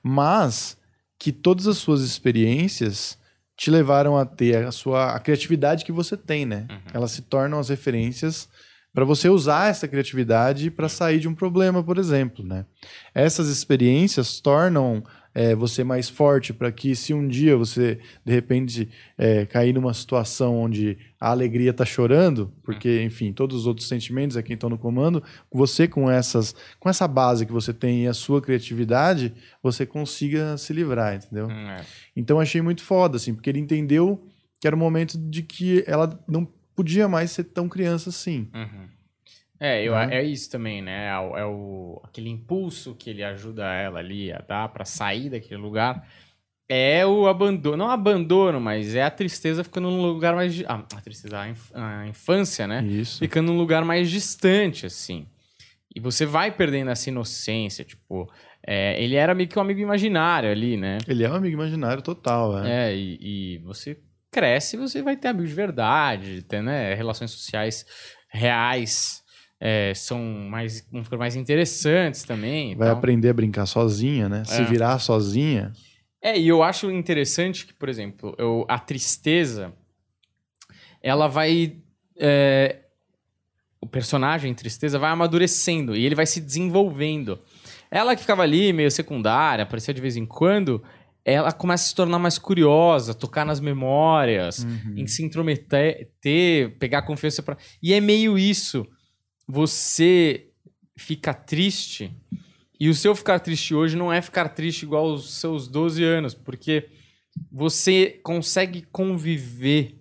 Mas que todas as suas experiências te levaram a ter a sua a criatividade que você tem, né? Uhum. Elas se tornam as referências para você usar essa criatividade para sair de um problema, por exemplo, né? Essas experiências tornam é, você mais forte para que se um dia você de repente é, cair numa situação onde a alegria está chorando, porque enfim todos os outros sentimentos é quem estão no comando, você com essas com essa base que você tem e a sua criatividade, você consiga se livrar, entendeu? Hum, é. Então achei muito foda assim, porque ele entendeu que era o momento de que ela não podia mais ser tão criança assim. Uhum. É, eu, né? é isso também, né? É, o, é o, aquele impulso que ele ajuda ela ali a dar para sair daquele lugar. É o abandono, não abandono, mas é a tristeza ficando num lugar mais. Ah, a tristeza, a, inf, a infância, né? Isso. Ficando num lugar mais distante, assim. E você vai perdendo essa inocência, tipo. É, ele era meio que um amigo imaginário ali, né? Ele é um amigo imaginário total, é. É, e, e você cresce, você vai ter amigos de verdade, ter, né? Relações sociais reais é, são mais, vão ficar mais interessantes também. Vai aprender a brincar sozinha, né? Se é. virar sozinha. É, e eu acho interessante que, por exemplo, eu, a tristeza, ela vai. É, o personagem tristeza vai amadurecendo e ele vai se desenvolvendo. Ela que ficava ali meio secundária, aparecia de vez em quando, ela começa a se tornar mais curiosa, tocar nas memórias, uhum. em se intrometer, ter, pegar confiança para. E é meio isso você fica triste. E o seu ficar triste hoje não é ficar triste igual aos seus 12 anos, porque você consegue conviver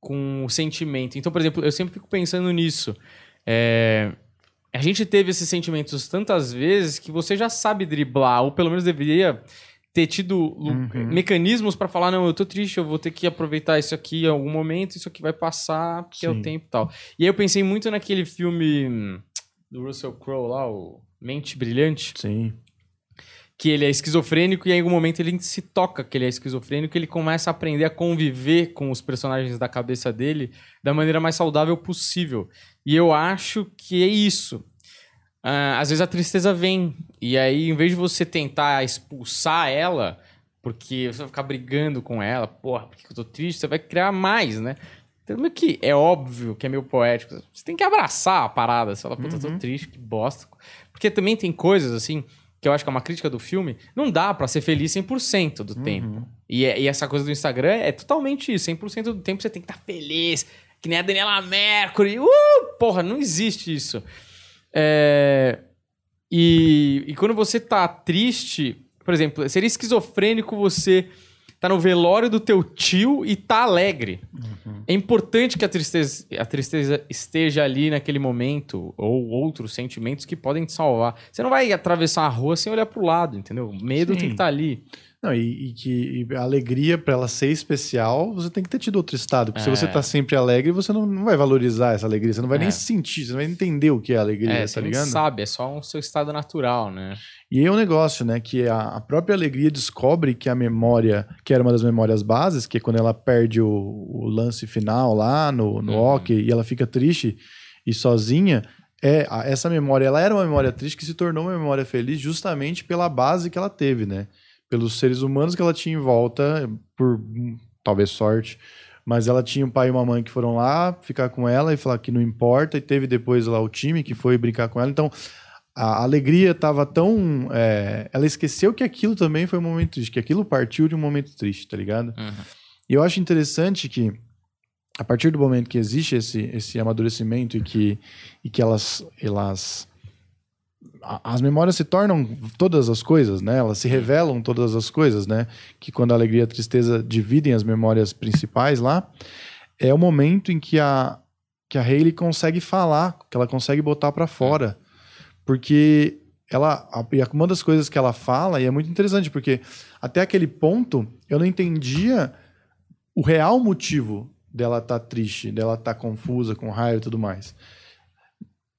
com o sentimento. Então, por exemplo, eu sempre fico pensando nisso. É... A gente teve esses sentimentos tantas vezes que você já sabe driblar, ou pelo menos deveria ter tido uhum. mecanismos para falar, não, eu tô triste, eu vou ter que aproveitar isso aqui em algum momento, isso aqui vai passar, porque Sim. é o tempo e tal. E aí eu pensei muito naquele filme hum, do Russell Crowe lá, o Mente Brilhante. Sim. Que ele é esquizofrênico e em algum momento ele se toca que ele é esquizofrênico e ele começa a aprender a conviver com os personagens da cabeça dele da maneira mais saudável possível. E eu acho que é isso. Uh, às vezes a tristeza vem. E aí, em vez de você tentar expulsar ela, porque você vai ficar brigando com ela, porra, porque eu tô triste, você vai criar mais, né? Então, meio que é óbvio que é meio poético. Você tem que abraçar a parada. Você fala, puta, uhum. tô triste, que bosta. Porque também tem coisas, assim, que eu acho que é uma crítica do filme. Não dá para ser feliz 100% do uhum. tempo. E, é, e, essa coisa do Instagram é totalmente isso. 100% do tempo você tem que estar tá feliz. Que nem a Daniela Mercury. Uh, porra, não existe isso. É, e, e quando você tá triste, por exemplo, seria esquizofrênico você tá no velório do teu tio e tá alegre. Uhum. É importante que a tristeza, a tristeza esteja ali naquele momento, ou outros sentimentos que podem te salvar. Você não vai atravessar a rua sem olhar pro lado, entendeu? O medo Sim. tem que estar tá ali. Não, e, e que e a alegria, para ela ser especial, você tem que ter tido outro estado. Porque é. se você tá sempre alegre, você não, não vai valorizar essa alegria. Você não vai é. nem sentir, você não vai entender o que é alegria, é, tá ligado? Você sabe, é só o seu estado natural, né? E aí é um negócio, né? Que a, a, própria alegria descobre que a memória, que era uma das memórias bases, que é quando ela perde o, o lance final lá no, no uhum. hockey e ela fica triste e sozinha, é essa memória, ela era uma memória triste que se tornou uma memória feliz justamente pela base que ela teve, né? Pelos seres humanos que ela tinha em volta, por talvez sorte. Mas ela tinha um pai e uma mãe que foram lá ficar com ela e falar que não importa, e teve depois lá o time que foi brincar com ela. Então, a alegria estava tão. É, ela esqueceu que aquilo também foi um momento triste, que aquilo partiu de um momento triste, tá ligado? Uhum. E eu acho interessante que, a partir do momento que existe esse, esse amadurecimento e que, e que elas, elas as memórias se tornam todas as coisas, né? Elas se revelam todas as coisas, né? Que quando a alegria e a tristeza dividem as memórias principais lá, é o momento em que a que a Hayley consegue falar, que ela consegue botar para fora, porque ela uma das coisas que ela fala e é muito interessante porque até aquele ponto eu não entendia o real motivo dela estar tá triste, dela estar tá confusa, com raiva e tudo mais.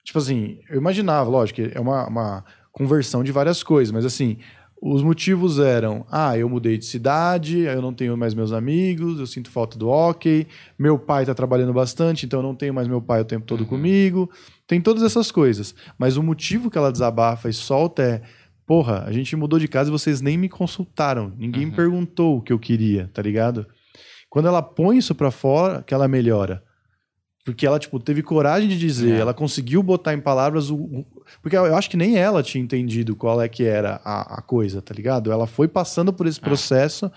Tipo assim, eu imaginava, lógico, é uma, uma conversão de várias coisas, mas assim, os motivos eram: ah, eu mudei de cidade, eu não tenho mais meus amigos, eu sinto falta do hockey, meu pai está trabalhando bastante, então eu não tenho mais meu pai o tempo todo uhum. comigo. Tem todas essas coisas. Mas o motivo que ela desabafa e solta é: porra, a gente mudou de casa e vocês nem me consultaram, ninguém uhum. me perguntou o que eu queria, tá ligado? Quando ela põe isso para fora, que ela melhora. Porque ela, tipo, teve coragem de dizer, é. ela conseguiu botar em palavras o, o, Porque eu acho que nem ela tinha entendido qual é que era a, a coisa, tá ligado? Ela foi passando por esse é. processo é.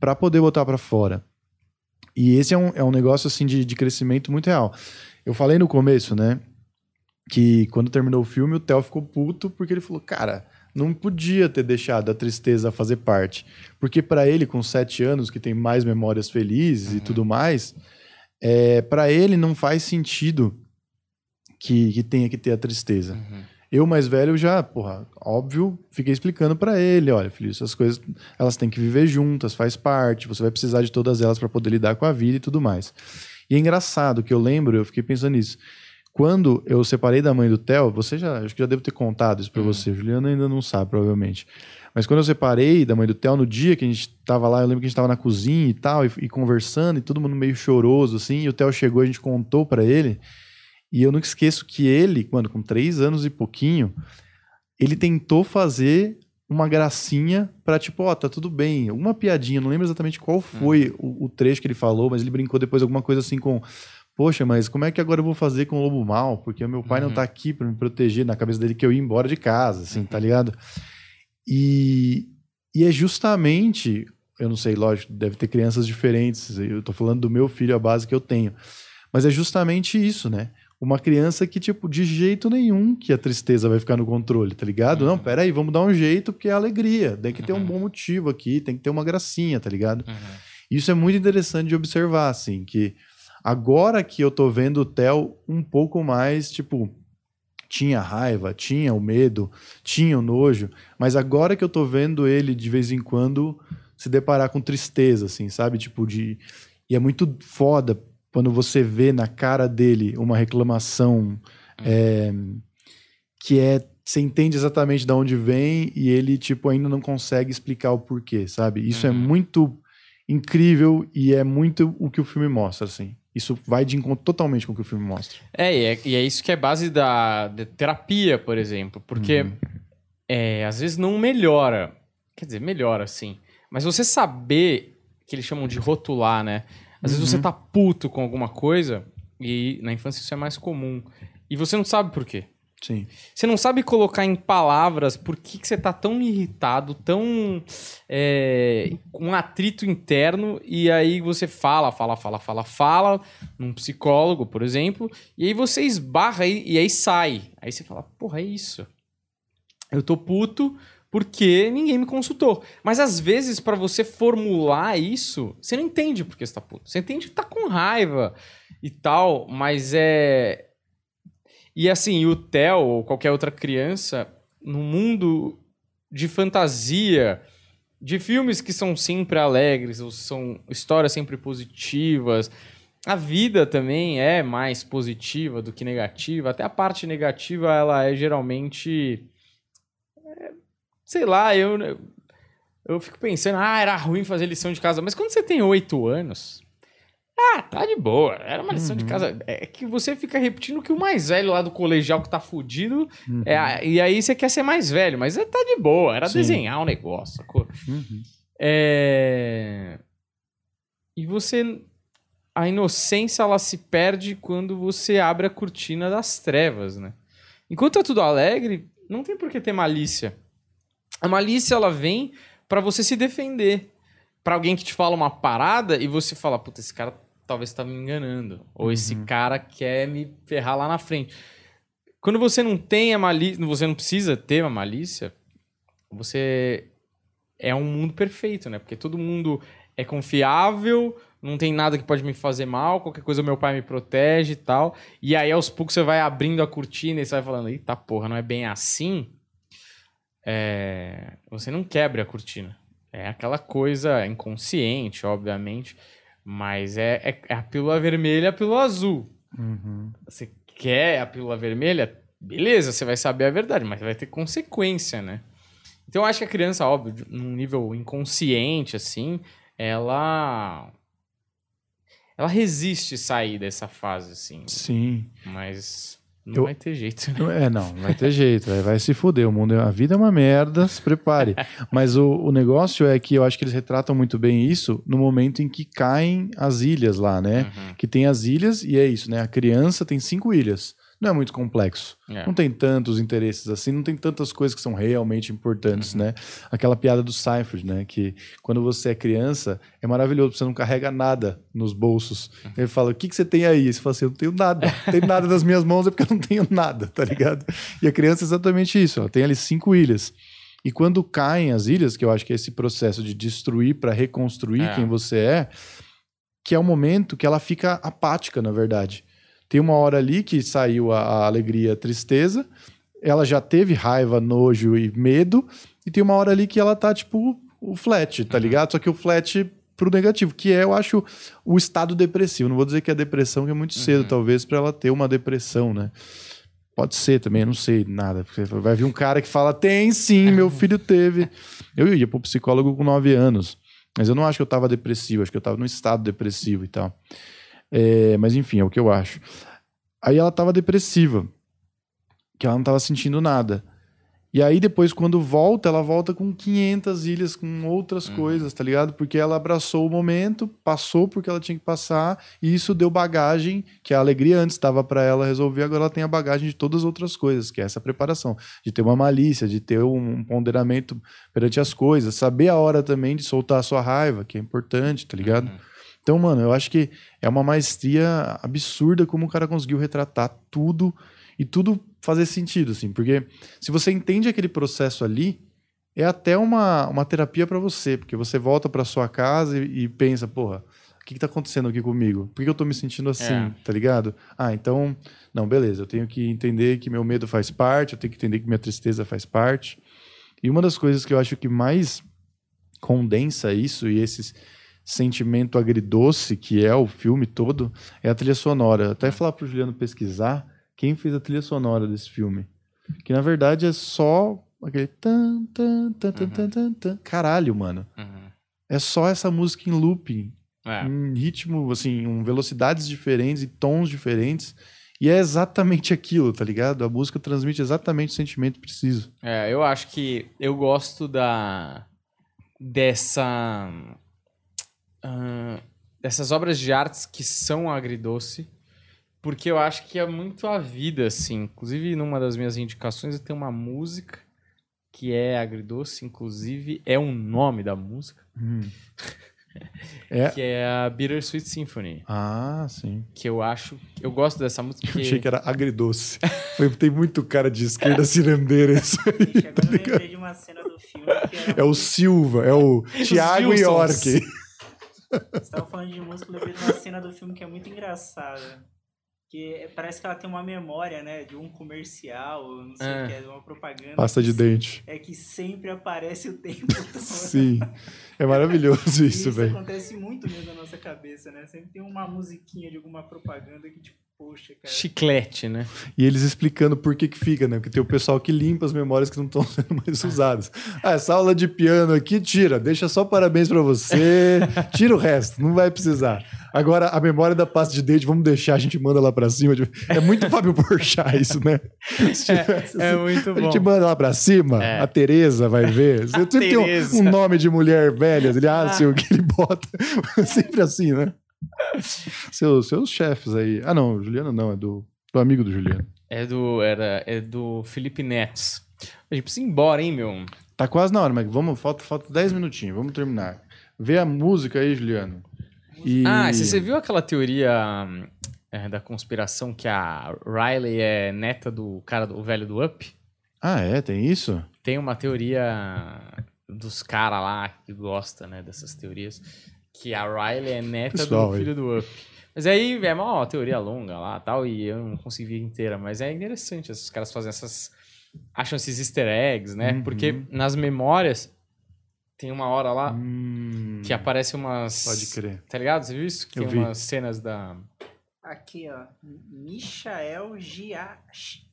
para poder botar para fora. E esse é um, é um negócio, assim, de, de crescimento muito real. Eu falei no começo, né? Que quando terminou o filme, o Theo ficou puto porque ele falou, cara, não podia ter deixado a tristeza fazer parte. Porque para ele, com sete anos, que tem mais memórias felizes uhum. e tudo mais é, para ele não faz sentido que, que tenha que ter a tristeza. Uhum. Eu, mais velho, já, porra, óbvio, fiquei explicando para ele, olha, filho, essas coisas, elas têm que viver juntas, faz parte, você vai precisar de todas elas para poder lidar com a vida e tudo mais. E é engraçado que eu lembro, eu fiquei pensando nisso. Quando eu separei da mãe do Theo, você já, acho que já devo ter contado isso para uhum. você, Juliana ainda não sabe, provavelmente. Mas quando eu separei da mãe do Theo, no dia que a gente tava lá, eu lembro que a gente tava na cozinha e tal, e, e conversando, e todo mundo meio choroso, assim, e o Theo chegou, a gente contou para ele, e eu nunca esqueço que ele, quando com três anos e pouquinho, ele tentou fazer uma gracinha para tipo, ó, oh, tá tudo bem, alguma piadinha, não lembro exatamente qual foi uhum. o, o, trecho que ele falou, mas ele brincou depois alguma coisa assim com, poxa, mas como é que agora eu vou fazer com o lobo mal? Porque o meu pai uhum. não tá aqui para me proteger, na cabeça dele que eu ia embora de casa, assim, tá ligado? E, e é justamente, eu não sei, lógico, deve ter crianças diferentes, eu tô falando do meu filho, a base que eu tenho, mas é justamente isso, né? Uma criança que, tipo, de jeito nenhum que a tristeza vai ficar no controle, tá ligado? Uhum. Não, peraí, vamos dar um jeito, porque é alegria. Tem que ter uhum. um bom motivo aqui, tem que ter uma gracinha, tá ligado? Uhum. Isso é muito interessante de observar, assim, que agora que eu tô vendo o Theo um pouco mais, tipo, tinha raiva, tinha o medo, tinha o nojo, mas agora que eu tô vendo ele de vez em quando se deparar com tristeza, assim, sabe? Tipo, de. E é muito foda quando você vê na cara dele uma reclamação é, que é. Você entende exatamente de onde vem e ele, tipo, ainda não consegue explicar o porquê, sabe? Isso é uhum. é muito incrível e é muito o que o filme mostra, assim. Isso vai de encontro totalmente com o que o filme mostra. É, e é, e é isso que é base da, da terapia, por exemplo. Porque uhum. é, às vezes não melhora. Quer dizer, melhora sim. Mas você saber, que eles chamam de rotular, né? Às uhum. vezes você uhum. tá puto com alguma coisa, e na infância isso é mais comum. E você não sabe por quê. Sim. Você não sabe colocar em palavras por que, que você tá tão irritado, tão. É, um atrito interno, e aí você fala, fala, fala, fala, fala, num psicólogo, por exemplo, e aí você esbarra e, e aí sai. Aí você fala, porra, é isso. Eu tô puto porque ninguém me consultou. Mas às vezes, para você formular isso, você não entende porque você tá puto. Você entende que tá com raiva e tal, mas é e assim, o Theo ou qualquer outra criança, no mundo de fantasia, de filmes que são sempre alegres, ou são histórias sempre positivas, a vida também é mais positiva do que negativa. Até a parte negativa, ela é geralmente. É, sei lá, eu, eu fico pensando, ah, era ruim fazer lição de casa. Mas quando você tem oito anos, ah, tá de boa. Era uma lição uhum. de casa. É que você fica repetindo que o mais velho lá do colegial que tá fudido. Uhum. É, e aí você quer ser mais velho, mas é, tá de boa. Era Sim. desenhar um negócio, sacou? Uhum. É... E você. A inocência ela se perde quando você abre a cortina das trevas, né? Enquanto é tudo alegre, não tem por que ter malícia. A malícia ela vem para você se defender. Para alguém que te fala uma parada e você fala, puta, esse cara talvez está me enganando. Ou uhum. esse cara quer me ferrar lá na frente. Quando você não tem a malícia, você não precisa ter uma malícia, você é um mundo perfeito, né? Porque todo mundo é confiável, não tem nada que pode me fazer mal, qualquer coisa meu pai me protege e tal. E aí aos poucos você vai abrindo a cortina e você vai falando, eita porra, não é bem assim. É... Você não quebra a cortina. É aquela coisa inconsciente, obviamente. Mas é, é, é a pílula vermelha e a pílula azul. Uhum. Você quer a pílula vermelha? Beleza, você vai saber a verdade, mas vai ter consequência, né? Então eu acho que a criança, óbvio, num nível inconsciente, assim, ela. Ela resiste sair dessa fase, assim. Sim. Mas. Não eu, vai ter jeito. Né? É, não, não vai ter jeito. Vai, vai se fuder. O mundo, é, a vida é uma merda, se prepare. *laughs* Mas o, o negócio é que eu acho que eles retratam muito bem isso no momento em que caem as ilhas lá, né? Uhum. Que tem as ilhas e é isso, né? A criança tem cinco ilhas não é muito complexo. É. Não tem tantos interesses assim, não tem tantas coisas que são realmente importantes, uhum. né? Aquela piada do Seinfeld, né? Que quando você é criança, é maravilhoso, você não carrega nada nos bolsos. Uhum. Ele fala, o que, que você tem aí? Você fala assim, eu não tenho nada. Não tenho nada nas minhas mãos é porque eu não tenho nada, tá ligado? E a criança é exatamente isso, ela tem ali cinco ilhas. E quando caem as ilhas, que eu acho que é esse processo de destruir para reconstruir é. quem você é, que é o momento que ela fica apática, na verdade. Tem uma hora ali que saiu a, a alegria, a tristeza. Ela já teve raiva, nojo e medo. E tem uma hora ali que ela tá, tipo, o flat, tá uhum. ligado? Só que o flat pro negativo, que é, eu acho, o estado depressivo. Não vou dizer que é depressão, que é muito cedo, uhum. talvez, para ela ter uma depressão, né? Pode ser também, eu não sei nada. Vai vir um cara que fala: tem sim, meu *laughs* filho teve. Eu ia pro psicólogo com 9 anos. Mas eu não acho que eu tava depressivo, acho que eu tava num estado depressivo e tal. É, mas enfim, é o que eu acho. Aí ela tava depressiva, que ela não tava sentindo nada. E aí depois, quando volta, ela volta com 500 ilhas, com outras uhum. coisas, tá ligado? Porque ela abraçou o momento, passou porque ela tinha que passar, e isso deu bagagem, que a alegria antes estava para ela resolver, agora ela tem a bagagem de todas as outras coisas, que é essa preparação, de ter uma malícia, de ter um ponderamento perante as coisas, saber a hora também de soltar a sua raiva, que é importante, tá ligado? Uhum. Então, mano, eu acho que é uma maestria absurda como o cara conseguiu retratar tudo e tudo fazer sentido, assim. Porque se você entende aquele processo ali, é até uma, uma terapia para você, porque você volta para sua casa e, e, pensa, porra, o que, que tá acontecendo aqui comigo? Por que eu tô me sentindo assim, é. tá ligado? Ah, então, não, beleza, eu tenho que entender que meu medo faz parte, eu tenho que entender que minha tristeza faz parte. E uma das coisas que eu acho que mais condensa isso e esses sentimento agridoce que é o filme todo é a trilha sonora. Até falar pro Juliano pesquisar quem fez a trilha sonora desse filme. Que na verdade é só aquele tan, tan, tan, tan, tan, tan, tan. Caralho, mano. Uhum. É só essa música em looping. É. Em ritmo, assim, em velocidades diferentes e tons diferentes. E é exatamente aquilo, tá ligado? A música transmite exatamente o sentimento preciso. É, eu acho que eu gosto da dessa uh, dessas obras de artes que são agridoce, porque eu acho que é muito a vida, assim. Inclusive, numa das minhas indicações, eu tenho uma música que é agridoce, inclusive é um nome da música. Hum. *laughs* É. Que é a Bittersweet Symphony. Ah, sim. Que eu acho. Eu gosto dessa música. Eu achei que era agridoce. *laughs* Foi, tem muito cara de esquerda cirandeira isso aí. Gente, agora tá eu lembrei de uma cena do filme. é o Silva, é o *laughs* Tiago York. Você estava falando de música, eu lembrei de uma cena do filme que é muito engraçada. Que parece que ela tem uma memória, né? De um comercial, não sei é. o que, é, de uma propaganda. Pasta de dente. É que sempre aparece o tempo *laughs* todo. Sim. É maravilhoso *laughs* isso, velho. Isso acontece muito mesmo na nossa cabeça, né? Sempre tem uma musiquinha de alguma propaganda que, tipo, Poxa, cara. Chiclete, né? E eles explicando por que que fica, né? Porque tem o pessoal que limpa as memórias que não estão *laughs* sendo mais usadas. Ah, essa aula de piano aqui, tira. Deixa só parabéns para você. Tira o resto, não vai precisar. Agora, a memória da pasta de dente, vamos deixar, a gente manda lá para cima. É muito *laughs* Fábio Porchat isso, né? Tivesse, é, é, assim, muito bom. A gente manda lá para cima, é. a Tereza vai ver. *laughs* Você sempre tem um, um, nome de mulher velha, ele, ah, ah. o que ele bota. *laughs* Sempre assim, né? seus, seus chefes aí. Ah, não, Juliano não, é do, do amigo do Juliano. É do, era, é do Felipe Neto. A gente precisa ir embora, hein, meu? Tá quase na hora, mas vamos, falta, falta 10 minutinhos, vamos terminar. Vê a música aí, Juliano. E... Ah, você viu aquela teoria é, da conspiração que a Riley é neta do cara, do velho do Up? Ah, é? Tem isso? Tem uma teoria dos caras lá que gosta, né, dessas teorias, que a Riley é neta Pessoal, do filho aí. do Up. Mas aí é uma teoria longa lá tal, e eu não consegui ver inteira, mas é interessante esses caras fazem essas. acham esses easter eggs, né? Uhum. Porque nas memórias tem uma hora lá hum, que aparece umas. Pode crer. Tá ligado? Você viu isso? Que eu tem vi. umas cenas da. Aqui, ó. Michael Giachi.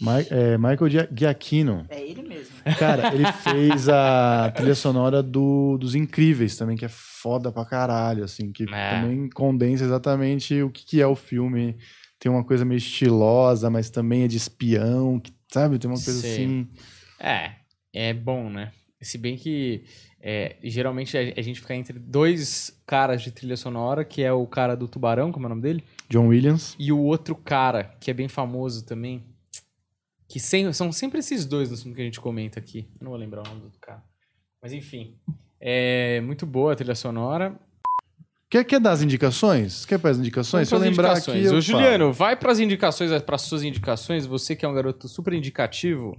Ma é, Michael Giacchino. É ele mesmo. Cara, ele *laughs* fez a trilha sonora do, dos Incríveis também, que é foda pra caralho, assim, que é. também condensa exatamente o que, que é o filme tem uma coisa meio estilosa, mas também é de espião, que, sabe? Tem uma coisa Sei. assim. É, é bom, né? Se bem que é, geralmente a, gente fica entre dois caras de trilha sonora, que é o cara do Tubarão, como é o nome dele? John Williams. E o outro cara, que é bem famoso também. Que sem- são sempre esses dois no filme que a gente comenta aqui. Eu não vou lembrar o nome do cara. Mas enfim. É muito boa a trilha sonora. Quer, quer dar as indicações? Quer para as indicações? Se eu lembrar indicações. aqui, eu Ô, falo. Juliano, vai para as indicações, para suas indicações. Você que é um garoto super indicativo,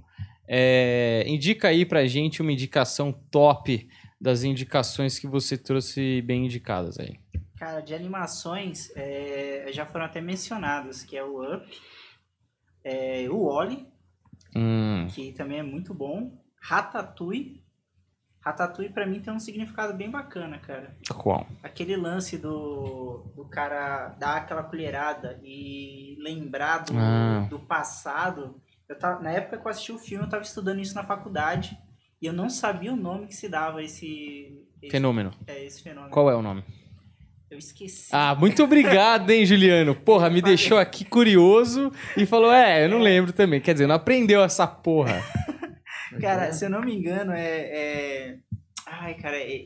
é, indica aí pra gente uma indicação top das indicações que você trouxe bem indicadas aí. Cara, de animações, é, já foram até mencionadas, que é o Up, é, o Wally, Hum, que também é muito bom, Ratatouille. Ratatouille pra mim tem um significado bem bacana, cara. qual? Aquele lance do, do cara dar aquela colherada e lembrar do, Ah. do passado. Eu tava, na época que eu assisti o filme, eu tava estudando isso na faculdade e eu não sabia o nome que se dava a esse, esse, Fenômeno. é, esse fenômeno. Qual é o nome? Eu esqueci. Ah, muito obrigado, hein, Juliano? Porra, me deixou aqui curioso e falou: é, eu não lembro também. Quer dizer, não aprendeu essa porra. *laughs* Cara, se eu não me engano, é. é... Ai, cara, é.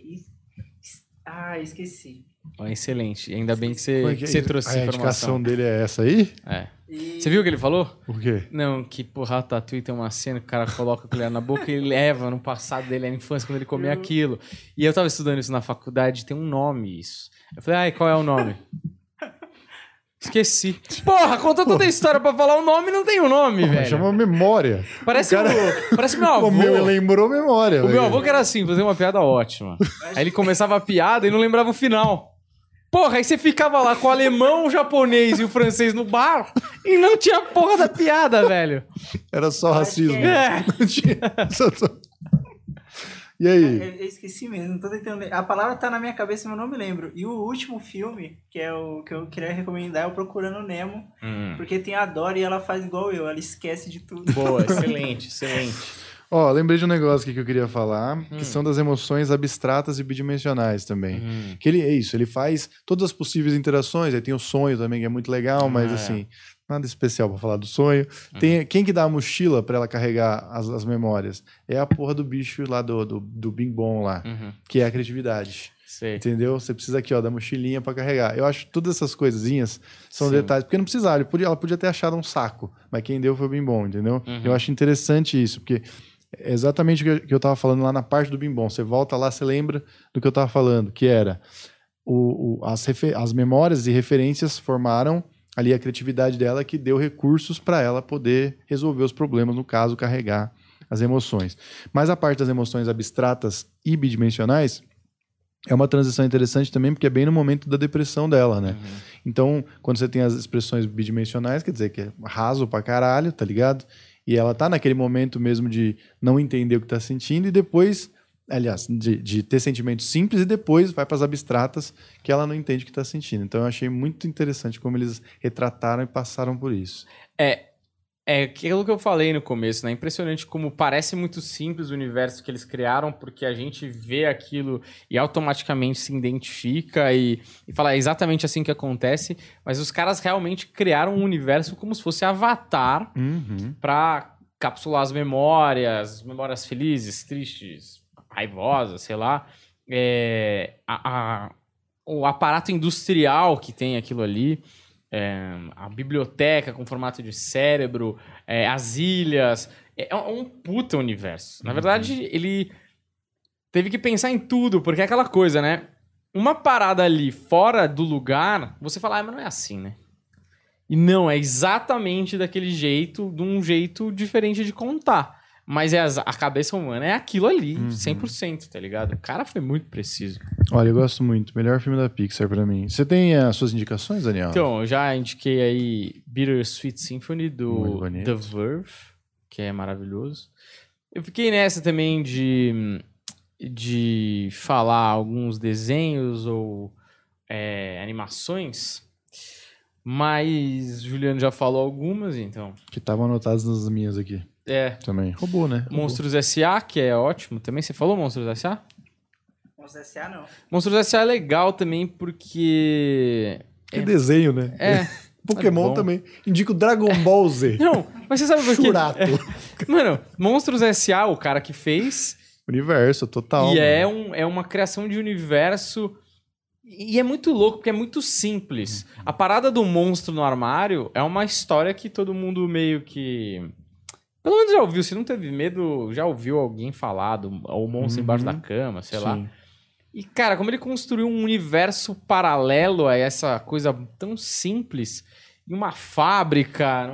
Ah, esqueci. Ó, excelente. Ainda bem que você, é que que é você trouxe a essa indicação informação. dele é essa aí? É. E- Você viu o que ele falou? Por quê? Não, que porra, Ratatouille tem uma cena que o cara coloca a colher na boca e *laughs* leva no passado dele, na infância, quando ele comia aquilo. E eu tava estudando isso na faculdade, tem um nome isso. Eu falei, ai, qual é o nome? Esqueci. Porra, contou toda a história pra falar o nome e não tem o nome, Pô, velho. Chama memória. Parece, o cara- o, parece meu *laughs* avô. O meu lembrou memória. O meu velho. avô que era assim, fazia uma piada ótima. Aí ele começava a piada e não lembrava o final. Porra, aí você ficava lá com o alemão, o japonês e o francês no bar e não tinha porra da piada, velho. Era só racismo. É. *laughs* Não tinha- E Eu, aí? eu esqueci mesmo, não tô tentando ler. A palavra tá na minha cabeça, mas eu não me lembro. E o último filme, que é o que eu queria recomendar, é o Procurando Nemo, porque tem a Dory e ela faz igual eu, ela esquece de tudo. Boa, *laughs* excelente, excelente. Ó, lembrei de um negócio aqui que eu queria falar, Hum. que são das emoções abstratas e bidimensionais também. Hum. Que ele é isso, ele faz todas as possíveis interações, aí tem o sonho também, que é muito legal, mas Ah, é. assim, nada especial pra falar do sonho. Hum. Tem, quem que dá a mochila pra ela carregar as, as memórias? É a porra do bicho lá do, do, do Bing Bom lá, Uhum. que é a criatividade. Sei. Entendeu? Você precisa aqui, ó, da mochilinha pra carregar. Eu acho que todas essas coisinhas são Sim. detalhes, porque não precisava, podia- ela podia ter achado um saco, mas quem deu foi o Bim Bom, entendeu? Uhum. Eu acho interessante isso, porque é exatamente o que eu- que eu tava falando lá na parte do Bim Bom. Você volta lá, você lembra do que eu tava falando, que era o, o- as, as memórias e referências formaram ali a criatividade dela que deu recursos para ela poder resolver os problemas, no caso, carregar as emoções. Mas a parte das emoções abstratas e bidimensionais é uma transição interessante também, porque é bem no momento da depressão dela, né? Uhum. Então, quando você tem as expressões bidimensionais, quer dizer que é raso pra caralho, tá ligado? E ela tá naquele momento mesmo de não entender o que tá sentindo e depois, aliás, de, de ter sentimentos simples e depois vai pras abstratas que ela não entende o que tá sentindo. Então, eu achei muito interessante como eles retrataram e passaram por isso. É, é aquilo que eu falei no começo, né? Impressionante como parece muito simples o universo que eles criaram, porque a gente vê aquilo e automaticamente se identifica e, e fala é exatamente assim que acontece, mas os caras realmente criaram um universo como se fosse Avatar Uhum. pra capsular as memórias, memórias felizes, tristes, raivosas, sei lá. É, a- a- o aparato industrial que tem aquilo ali, é, a biblioteca com formato de cérebro, é, as ilhas. É um puta universo. Na verdade, ele teve que pensar em tudo, porque é aquela coisa, né? Uma parada ali fora do lugar, você fala, ah, mas não é assim, né? E não, é exatamente daquele jeito, de um jeito diferente de contar. Mas é as- a cabeça humana é aquilo ali, Uhum. 100%, tá ligado? O cara foi muito preciso. Olha, eu gosto muito. Melhor filme da Pixar pra mim. Você tem as suas indicações, Daniel? Então, eu já indiquei aí Bittersweet Symphony do. The Verve, que é maravilhoso. Eu fiquei nessa também de, de falar alguns desenhos ou é, animações, mas Juliano já falou algumas, então. Que estavam anotadas nas minhas aqui É, também. Roubou, né? Monstros S.A., que é ótimo também. Você falou Monstros S.A.? Monstros S.A. não. Monstros S.A. é legal também porque... Que desenho, né? É, *laughs* Pokémon é também. Indica o Dragon Ball Z. *laughs* Não, mas você sabe por quê? Churato. É, *laughs* mano, Monstros S.A., o cara que fez... Universo, total. E é, um, é uma criação de universo... E é muito louco, porque é muito simples. A parada do monstro no armário é uma história que todo mundo meio que... Pelo menos já ouviu. Se não teve medo, já ouviu alguém falar do o monstro uhum. embaixo da cama, sei Sim. lá. E, cara, como ele construiu um universo paralelo a essa coisa tão simples, em uma fábrica.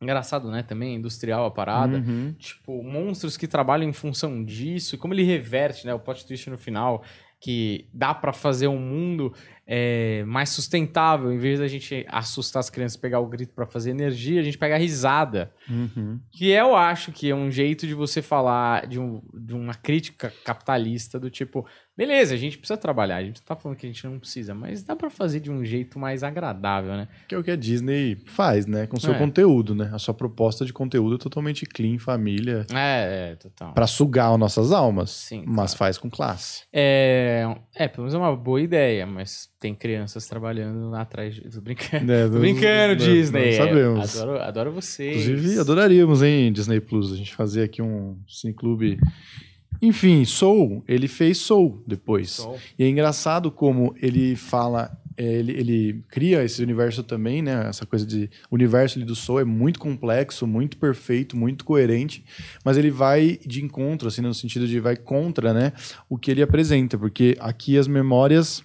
Engraçado, né? Também industrial a parada. Uhum. Tipo, monstros que trabalham em função disso. E como ele reverte, né? O plot twist no final. Que dá para fazer um mundo é, mais sustentável. Em vez da gente assustar as crianças pegar o grito para fazer energia, a gente pega a risada. Uhum. Que eu acho que é um jeito de você falar de, um, de uma crítica capitalista do tipo, Beleza, a gente precisa trabalhar, a gente tá falando que a gente não precisa, mas dá para fazer de um jeito mais agradável, né? Que é o que a Disney faz, né? Com seu é. conteúdo, né? A sua proposta de conteúdo é totalmente clean, família. É, é, total. Pra sugar as nossas almas. Sim. Mas claro. faz com classe. É, é, pelo menos é uma boa ideia, mas tem crianças trabalhando lá atrás. De... Tô brincando. É, *laughs* Tô brincando, não, Disney. Não sabemos. Adoro, adoro vocês. Inclusive, adoraríamos, hein, Disney Plus, a gente fazer aqui um cineclube enfim, Soul, ele fez Soul depois. Soul. E é engraçado como ele fala, é, ele, ele, cria esse universo também, né? Essa coisa de. O universo do Soul é muito complexo, muito perfeito, muito coerente, mas ele vai de encontro, assim, no sentido de vai contra, né? O que ele apresenta, porque aqui as memórias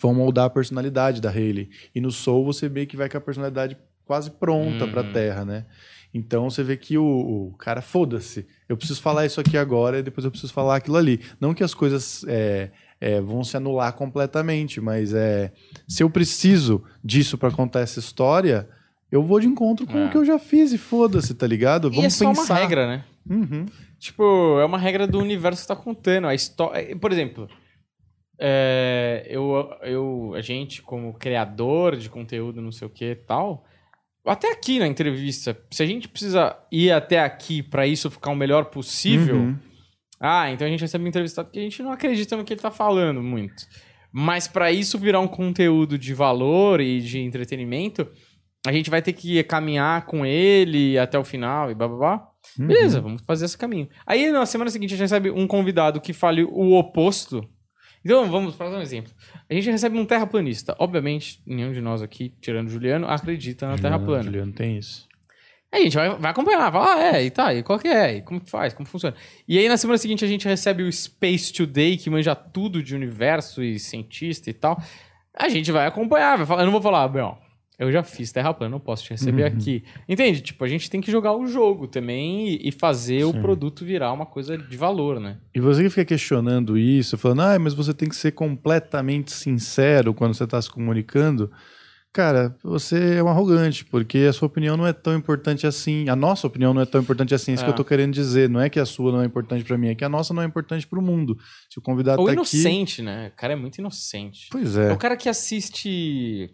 vão moldar a personalidade da Hayley. E no Soul você vê que vai com a personalidade quase pronta uhum. para a Terra, né? Então você vê que o, o cara, foda-se, eu preciso falar isso aqui agora e depois eu preciso falar aquilo ali. Não que as coisas é, é, vão se anular completamente, mas é, se eu preciso disso para contar essa história, eu vou de encontro com é. o que eu já fiz e foda-se, tá ligado? Vamos e é só pensar. uma regra, né? Uhum. Tipo, é uma regra do universo que tá contando. A história. Por exemplo, é, eu, eu, a gente, como criador de conteúdo, não sei o que e tal, até aqui na entrevista, se a gente precisa ir até aqui para isso ficar o melhor possível, uhum. ah, então a gente recebe um entrevistado porque a gente não acredita no que ele tá falando muito. Mas para isso virar um conteúdo de valor e de entretenimento, a gente vai ter que caminhar com ele até o final e blá blá blá. Uhum. Beleza, vamos fazer esse caminho. Aí na semana seguinte a gente recebe um convidado que fale o oposto então, vamos fazer um exemplo. A gente recebe um terraplanista. Obviamente, nenhum de nós aqui, tirando o Juliano, acredita na Terra plana. Juliano tem isso. Aí a gente vai, vai acompanhar, vai ah, é, e tá, e qual que é, e como que faz, como funciona. E aí na semana seguinte a gente recebe o Space Today, que manja tudo de universo e cientista e tal. A gente vai acompanhar, vai falar, eu não vou falar, bem, eu já fiz terra plana, não posso te receber uhum. aqui. Entende? Tipo, a gente tem que jogar o jogo também e, e fazer Sim. o produto virar uma coisa de valor, né? E você que fica questionando isso, falando, ah, mas você tem que ser completamente sincero quando você está se comunicando. Cara, você é um arrogante, porque a sua opinião não é tão importante assim. A nossa opinião não é tão importante assim. É isso é. que eu tô querendo dizer. Não é que a sua não é importante para mim, é que a nossa não é importante para o mundo. Se o convidado Ou tá inocente, aqui... né? O cara é muito inocente. Pois é. É o cara que assiste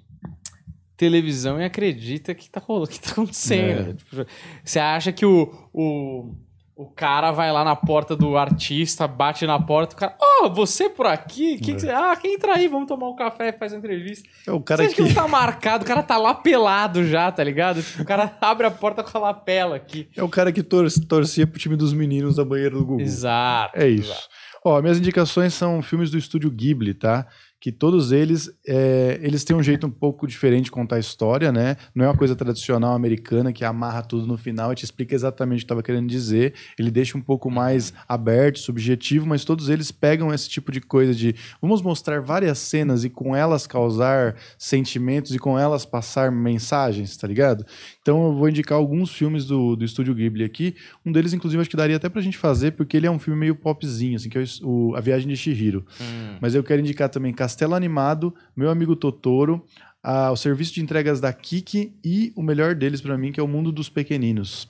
televisão e acredita que tá rolando, que tá acontecendo. É. Tipo, você acha que o, o, o cara vai lá na porta do artista, bate na porta, o cara, ó, oh, você por aqui? Que é. que ah, quem entra aí? Vamos tomar um café e faz uma entrevista. É o cara você que... que não tá marcado, o cara tá lá pelado já, tá ligado? Tipo, o cara *laughs* abre a porta com a lapela aqui. É o cara que tor torcia pro time dos meninos da banheira do Google. Exato. É isso. Exato. Ó, minhas indicações são filmes do estúdio Ghibli, tá? Que todos eles é, eles têm um jeito um pouco diferente de contar a história, né? Não é uma coisa tradicional americana que amarra tudo no final e te explica exatamente o que estava querendo dizer. Ele deixa um pouco mais aberto, subjetivo, mas todos eles pegam esse tipo de coisa de vamos mostrar várias cenas e com elas causar sentimentos e com elas passar mensagens, tá ligado? Então eu vou indicar alguns filmes do, do Estúdio Ghibli aqui. Um deles, inclusive, acho que daria até pra gente fazer, porque ele é um filme meio popzinho, assim, que é o, A Viagem de Shihiro. Hum. Mas eu quero indicar também Castelo Animado, Meu Amigo Totoro, a, o serviço de entregas da Kiki e o melhor deles para mim, que é o Mundo dos Pequeninos.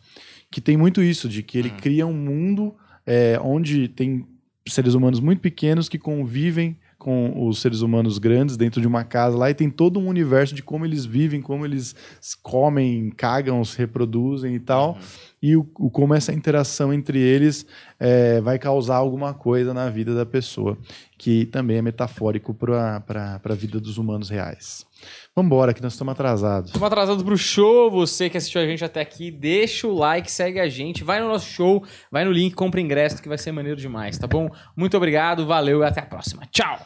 Que tem muito isso, de que ele hum. cria um mundo é, onde tem seres humanos muito pequenos que convivem com os seres humanos grandes dentro de uma casa lá e tem todo um universo de como eles vivem, como eles comem, cagam, se reproduzem e tal. Uhum. e o, o como essa interação entre eles é, vai causar alguma coisa na vida da pessoa, que também é metafórico para a vida dos humanos reais. Vambora, que nós estamos atrasados. Estamos atrasados pro show. Você que assistiu a gente até aqui, deixa o like, segue a gente, vai no nosso show, vai no link, compra ingresso, que vai ser maneiro demais, tá bom? Muito obrigado, valeu e até a próxima. Tchau!